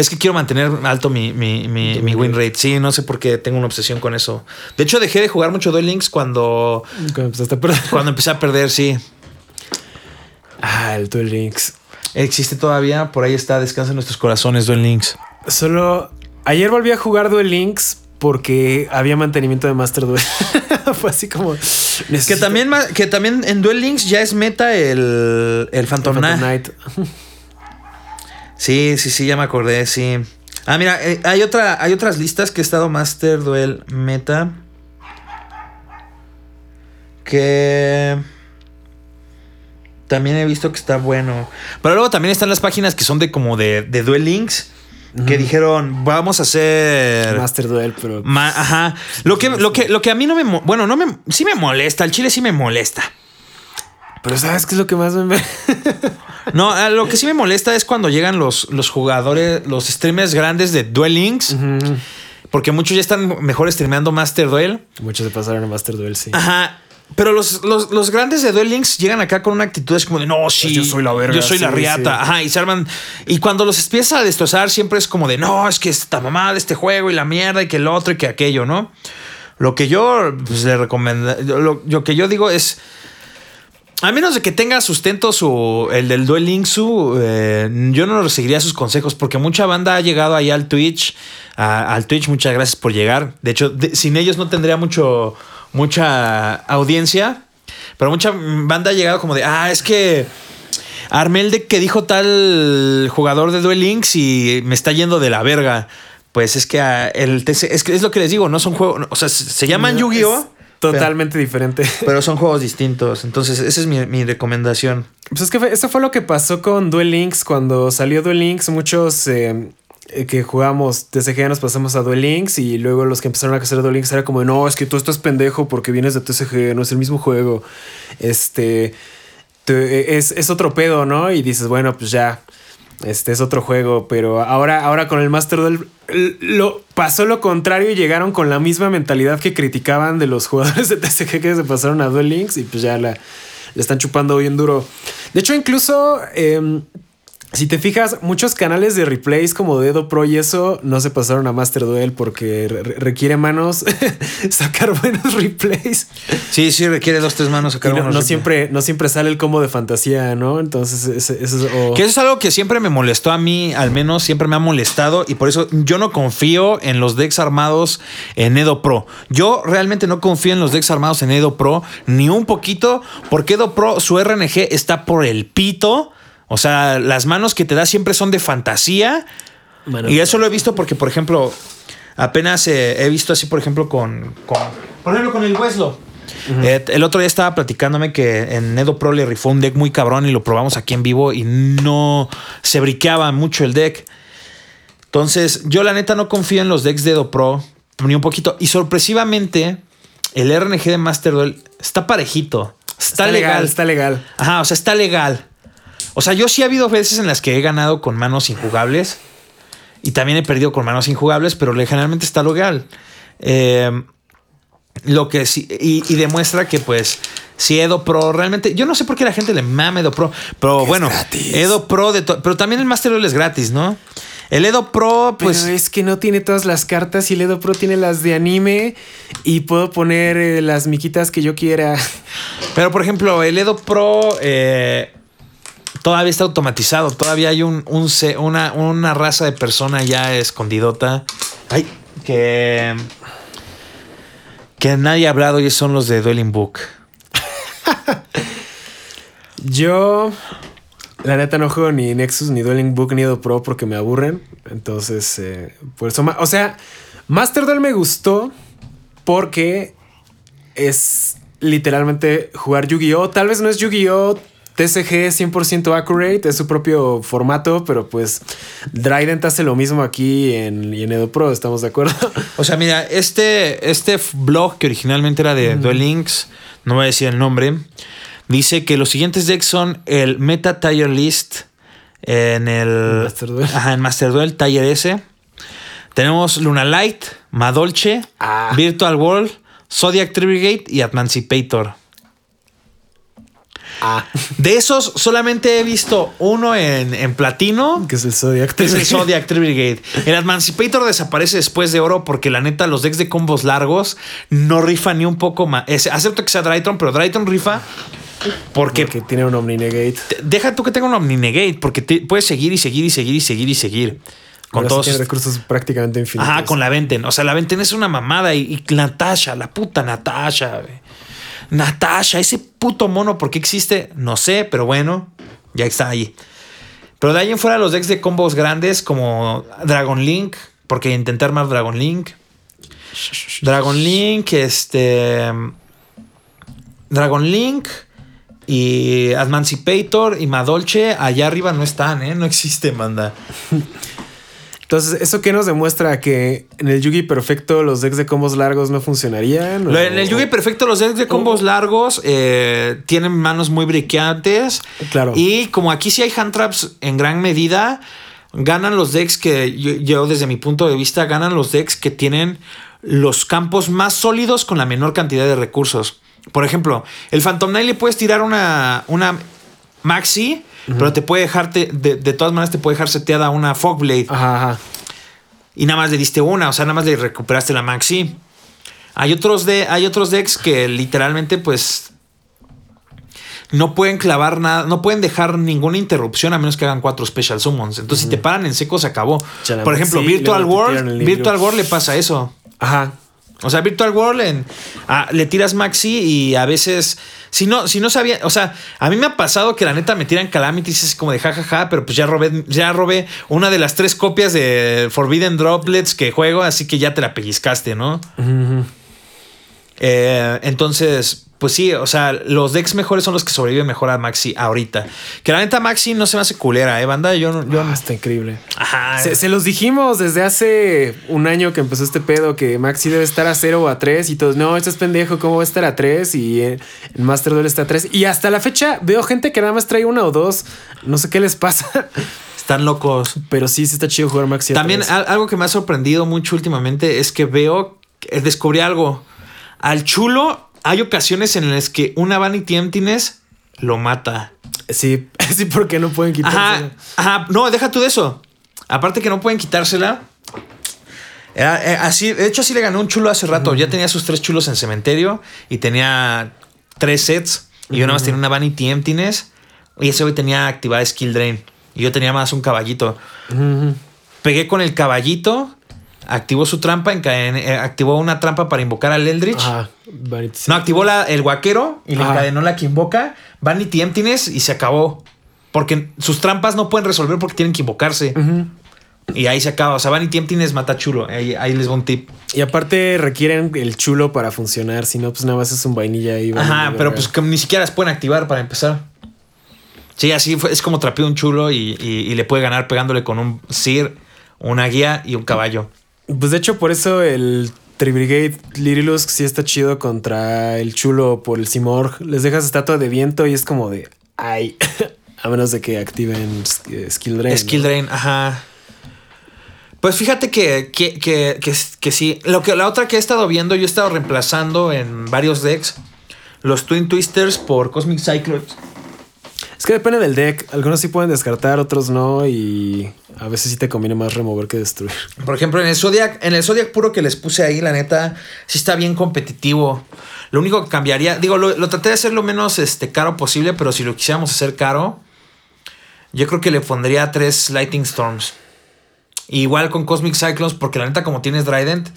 que quiero mantener alto mi, win rate. Sí, no sé por qué tengo una obsesión con eso. De hecho, dejé de jugar mucho Duel Links cuando. Cuando a perder. Cuando empecé a perder, sí. Ah, el Duel Links. Existe todavía, por ahí está, descansa en nuestros corazones, Duel Links. Solo. Ayer volví a jugar Duel Links porque había mantenimiento de Master Duel. Fue así como. Que también, que también en Duel Links ya es meta el, el Phantom, Knight. Sí, sí, sí, ya me acordé, sí. Ah, mira, eh, hay, otra, hay otras listas que he estado Master Duel Meta. Que también he visto que está bueno. Pero luego también están las páginas que son de como de, de Duel Links que dijeron, vamos a hacer Master Duel, pero ajá. Lo que lo que lo que a mí no me bueno, no me sí me molesta, el chile sí me molesta. Pero ¿sabes qué es lo que más me No, lo que sí me molesta es cuando llegan los, los jugadores, los streamers grandes de Duel Links. Porque muchos ya están mejor streameando Master Duel. Muchos se pasaron a Master Duel, sí. Ajá. Pero los, los, grandes de Duel Links llegan acá con una actitud es como de no, sí, yo soy la verga. Yo soy la riata. Ajá, y se arman. Y cuando los empieza a destrozar, siempre es como de no, es que esta mamá de este juego y la mierda y que el otro y que aquello, ¿no? Lo que yo pues, le recomiendo, lo, que yo digo es. A menos de que tenga sustento su, el del Duel Links, su, eh, yo no seguiría sus consejos porque mucha banda ha llegado ahí al Twitch. al Twitch, muchas gracias por llegar. De hecho, sin ellos no tendría mucho mucha audiencia, pero mucha banda ha llegado como de, ah, es que armé de que dijo tal jugador de Duel Links y me está yendo de la verga. Pues es que ah, el TC, es, que es lo que les digo, no son juegos, o sea, se llaman Yu-Gi-Oh! Totalmente diferente. Pero son juegos distintos. Entonces, esa es mi, recomendación. Pues es que eso fue lo que pasó con Duel Links. Cuando salió Duel Links, muchos eh, que jugamos TCG nos pasamos a Duel Links y luego los que empezaron a hacer Duel Links era como no, es que tú estás pendejo porque vienes de TCG, no es el mismo juego. Este e, es, otro pedo, ¿no? Y dices, bueno, pues ya. Este es otro juego, pero ahora, ahora con el Master Duel lo pasó lo contrario y llegaron con la misma mentalidad que criticaban de los jugadores de TCG que se pasaron a Duel Links y pues ya la, están chupando bien duro. De hecho, incluso em, si te fijas, muchos canales de replays como Dedo Pro y eso no se pasaron a Master Duel porque requiere manos sacar buenos replays. Sí, sí, requiere dos, tres manos sacar no, buenos no siempre, no siempre sale el combo de fantasía, ¿no? Entonces, eso es. Que eso es algo que siempre me molestó a mí, al menos siempre me ha molestado y por eso yo no confío en los decks armados en Edo Pro. Yo realmente no confío en los decks armados en Edo Pro ni un poquito porque Edo Pro, su RNG está por el pito. O sea, las manos que te da siempre son de fantasía. y eso lo he visto porque, por ejemplo, apenas eh, he visto así, por ejemplo, con, por ejemplo, con el Weslo. Eh, el otro día estaba platicándome que en Edo Pro le rifó un deck muy cabrón y lo probamos aquí en vivo y no se briqueaba mucho el deck. Entonces, yo la neta no confío en los decks de Edo Pro ni un poquito. Y sorpresivamente, el RNG de Master Duel está parejito. Está, legal, legal. Está legal. Ajá, o sea, está legal. O sea, yo sí ha habido veces en las que he ganado con manos injugables y también he perdido con manos injugables, pero generalmente está legal. Eh, lo que sí, y, demuestra que pues si Edo Pro realmente, yo no sé por qué la gente le mama Edo Pro, pero bueno, Edo Pro, de pero también el Master Duel es gratis, ¿no? El Edo Pro, pues. Pero es que no tiene todas las cartas y el Edo Pro tiene las de anime y puedo poner eh, las miquitas que yo quiera. Pero por ejemplo, el Edo Pro. Eh, todavía está automatizado. Todavía hay un, una, una, raza de persona ya escondidota. Ay, que. Que nadie ha hablado y son los de Dueling Book. Yo. La neta no juego ni Nexus, ni Dueling Book, ni Edo Pro porque me aburren. Entonces, eh, por eso. O sea, Master Duel me gustó porque es literalmente jugar Yu-Gi-Oh! Tal vez no es Yu-Gi-Oh! TCG 100% accurate, es su propio formato, pero pues Dryden hace lo mismo aquí en, en Edo Pro, ¿estamos de acuerdo? O sea, mira, este, este blog que originalmente era de Duel Links, no voy a decir el nombre, dice que los siguientes decks son el Meta Tire List en el Master Duel, ajá, en Master Duel Tire S. Tenemos Luna Light, Madolche, ah. Virtual World, Zodiac Trigate y Emancipator. Ah. De esos solamente he visto uno en, platino. Que es el Zodiac Que es el Zodiac Brigade. El Emancipator desaparece después de oro porque la neta los decks de combos largos no rifan ni un poco más. acepto que sea Drytron, pero Drytron rifa porque, tiene un Omninegate. Deja tú que tenga un Omninegate porque puedes seguir y seguir y seguir y seguir y seguir. Con todos. Tiene recursos prácticamente infinitos. Ajá, con la Venten. O sea, la Venten es una mamada y, y Natasha, la puta Natasha. Natasha, ese puto mono, ¿por qué existe? No sé, pero bueno, ya está ahí. Pero de ahí en fuera los decks de combos grandes como Dragon Link, porque intenté armar Dragon Link. Dragon Link, este. Dragon Link y Emancipator y Madolche allá arriba no están, ¿eh? No existe, manda. Entonces, ¿eso qué nos demuestra? ¿Que en el Yugi perfecto los decks de combos largos no funcionarían? En el Yugi perfecto los decks de combos largos eh, tienen manos muy briqueantes. Claro. Y como aquí sí hay hand traps en gran medida, ganan los decks que yo, desde mi punto de vista, ganan los decks que tienen los campos más sólidos con la menor cantidad de recursos. Por ejemplo, el Phantom Knight le puedes tirar una, una maxi pero te puede dejarte, de, todas maneras, te puede dejar seteada una Fogblade. Ajá, ajá. Y nada más le diste una, o sea, nada más le recuperaste la Maxi. Hay otros, de, hay otros decks que literalmente, pues. No pueden clavar nada, no pueden dejar ninguna interrupción a menos que hagan cuatro Special Summons. Entonces, si te paran en seco, se acabó. Por ejemplo, Virtual World, Virtual World le pasa eso. Ajá. O sea, Virtual World en, ah, le tiras Maxi y a veces, si no, si no sabía, o sea, a mí me ha pasado que la neta me tiran Calamities así como de jajaja, pero pues ya robé, ya robé una de las tres copias de Forbidden Droplets que juego, así que ya te la pellizcaste, ¿no? Eh, entonces, pues sí, o sea, los decks mejores son los que sobreviven mejor a Maxi ahorita. Que la neta Maxi no se me hace culera, ¿eh, banda? Yo, no- yo Ah, está increíble. Ajá. Se, se los dijimos desde hace un año que empezó este pedo que Maxi debe estar a 0 o a 3 y todos, no, esto es pendejo, ¿cómo va a estar a 3? Y eh, el Master Duel está a 3. Y hasta la fecha veo gente que nada más trae una o dos, no sé qué les pasa, Están locos. pero sí, sí está chido jugar Maxi. También algo que me ha sorprendido mucho últimamente es que veo, que descubrí algo. Al chulo hay ocasiones en las que una Vanity Emptiness lo mata. Sí, sí, porque no pueden quitarse. Ajá, ajá, no, deja tú de eso. Aparte que no pueden quitársela. Era, eh, así, de hecho, así le ganó un chulo hace rato. Ya tenía sus tres chulos en cementerio y tenía tres sets. Y yo nada más tenía una Vanity Emptiness. Y ese güey tenía activada Skill Drain. Y yo tenía más un caballito. Pegué con el caballito. Activó su trampa. eh, activó una trampa para invocar al Eldritch. Ajá. No, activó la, el guaquero y le encadenó la que invoca. Vanity Emptiness y se acabó. Porque sus trampas no pueden resolver porque tienen que invocarse. Y ahí se acaba. O sea, Vanity Emptiness mata chulo. Ahí, ahí les va un tip. Y aparte requieren el chulo para funcionar, si no, pues nada más es un vainilla ahí. Ajá, pero pues que ni siquiera las pueden activar para empezar. Sí, así fue, es como trapeó un chulo y, y- y le puede ganar pegándole con un Sir, una guía y un caballo. Pues de hecho, por eso el Tribrigade Lirilusk sí está chido contra el chulo por el Simorg. Les dejas estatua de viento y es como de ay. A menos de que activen sk- Skill Drain. Skill. Drain, ajá. Pues fíjate que, que, que, que, que sí. Lo que, la otra que he estado viendo, yo he estado reemplazando en varios decks los Twin Twisters por Cosmic Cyclops. Es que depende del deck. Algunos sí pueden descartar, otros no. Y a veces sí te conviene más remover que destruir. Por ejemplo, en el Zodiac, en el Zodiac puro que les puse ahí, la neta, sí está bien competitivo. Lo único que cambiaría, digo, lo, traté de hacer lo menos este, caro posible, pero si lo quisiéramos hacer caro, yo creo que le pondría tres Lightning Storms. Igual con Cosmic Cyclones, porque la neta, como tienes Trident,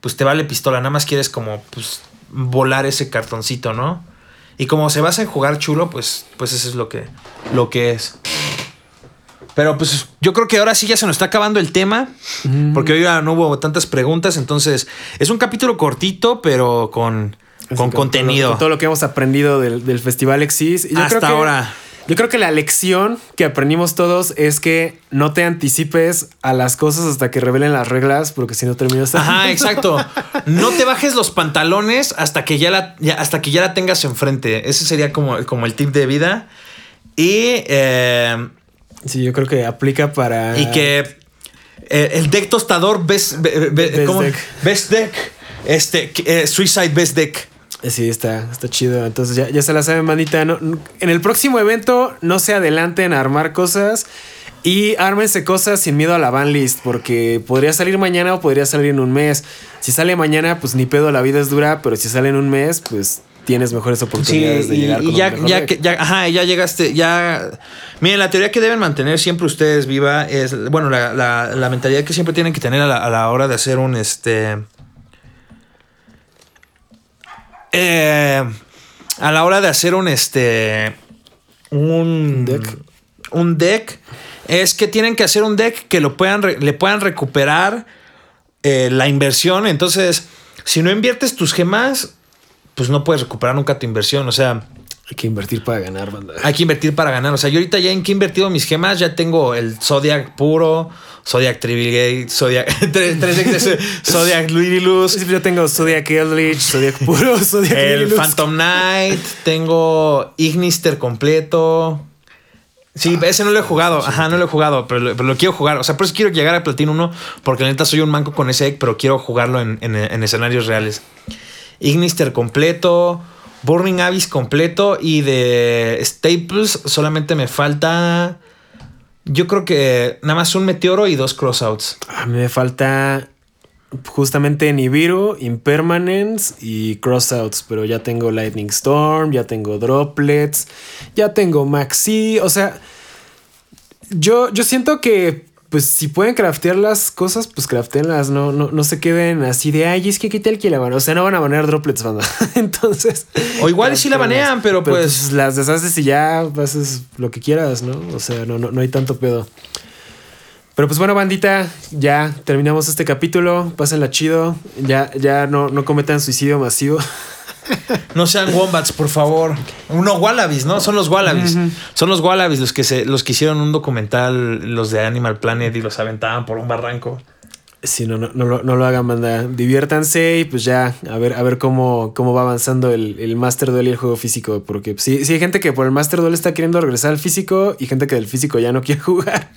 pues te vale pistola. Nada más quieres como pues, volar ese cartoncito, ¿no? Y como se basa en jugar chulo, pues, pues eso es lo que, lo que es. Pero pues yo creo que ahora sí ya se nos está acabando el tema, porque hoy ya no hubo tantas preguntas, entonces es un capítulo cortito, pero con, con todo lo- contenido. con todo lo que hemos aprendido del, del Festival Exis. Hasta creo que- ahora. Yo creo que la lección que aprendimos todos es que no te anticipes a las cosas hasta que revelen las reglas, porque si no terminas. Ajá, exacto. No te bajes los pantalones hasta que ya la, ya- hasta que ya la tengas enfrente. Ese sería como, como el tip de vida. Y, eh, Sí, yo creo que aplica para. y que eh, el deck tostador best, be- be- Best ¿cómo? deck. Best deck. Este, eh, Suicide Best Deck. Eh, Sí, está, está chido. Entonces ya, ya se la saben, manita. No- en el próximo evento no se adelanten a armar cosas y ármense cosas sin miedo a la ban list, porque podría salir mañana o podría salir en un mes. Si sale mañana, pues ni pedo, la vida es dura, pero si sale en un mes, pues tienes mejores Sí, oportunidades de y, llegar y con un ya, ya, que- ya, ajá, ya llegaste, ya. Miren, la teoría que deben mantener siempre ustedes viva es, bueno, la, la- la mentalidad que siempre tienen que tener a la, a la hora de hacer un, este... eh, a la hora de hacer un, este... Un Deck. Un deck. Es que tienen que hacer un deck que lo puedan, le puedan recuperar eh, la inversión. Entonces, si no inviertes tus gemas, pues no puedes recuperar nunca tu inversión. O sea, Hay que invertir para ganar, banda. hay que invertir para ganar. O sea, yo ahorita ya en que he invertido mis gemas, ya tengo el Zodiac puro, Zodiac Trivilgate, Zodiac. tres, tres decks de Zodiac Luirilus, Sí, Yo tengo Zodiac Eldritch, Zodiac Puro, Zodiac el. Phantom Knight, tengo Ignister completo. Sí, ese no lo he jugado. Ajá, no lo he jugado, pero lo, pero lo quiero jugar. O sea, por eso quiero llegar a Platino 1, porque la neta soy un manco con ese deck, pero quiero jugarlo en, en- en escenarios reales. Ignister completo, Burning Abyss completo y de Staples solamente me falta. Yo creo que nada más un meteoro y dos crossouts. A mí me falta justamente Nibiru, Impermanence y Crossouts, pero ya tengo Lightning Storm, ya tengo Droplets, ya tengo Maxi, o sea, yo, yo siento que pues si pueden craftear las cosas, pues craftenlas, no, no, no se queden así de, ay, es que qué tal que la van, o sea, no van a banear droplets, banda. Entonces. O igual sí la banean, pero pues- las deshaces y ya haces lo que quieras, ¿no? O sea, no, no, no hay tanto pedo. Pero pues bueno, bandita, ya terminamos este capítulo. Pásenla chido. Ya, ya no, no cometan suicidio masivo. No sean wombats, por favor. Uno wallabies, ¿no? Son los wallabies. Son los wallabies los que se, los que hicieron un documental, los de Animal Planet, y los aventaban por un barranco. Sí, no, no, no, lo- no lo hagan, banda. Diviértanse y pues ya, a ver, a ver cómo, cómo va avanzando el, el Master Duel y el juego físico. Porque pues, sí, sí hay gente que por el Master Duel está queriendo regresar al físico y gente que del físico ya no quiere jugar.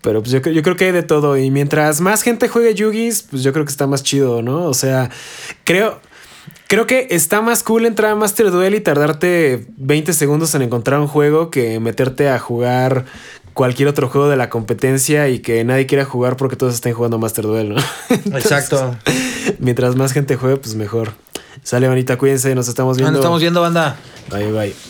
Pero pues yo, creo- yo creo que hay de todo. Y mientras más gente juegue Yugis, pues yo creo que está más chido, ¿no? O sea, creo. Creo que está más cool entrar a Master Duel y tardarte 20 segundos en encontrar un juego que meterte a jugar cualquier otro juego de la competencia y que nadie quiera jugar porque todos estén jugando Master Duel, ¿no? Entonces, Exacto. Mientras más gente juegue, pues mejor. Sale, bonita, cuídense, nos estamos viendo. Nos estamos viendo, banda. Bye, bye.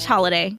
slash holiday.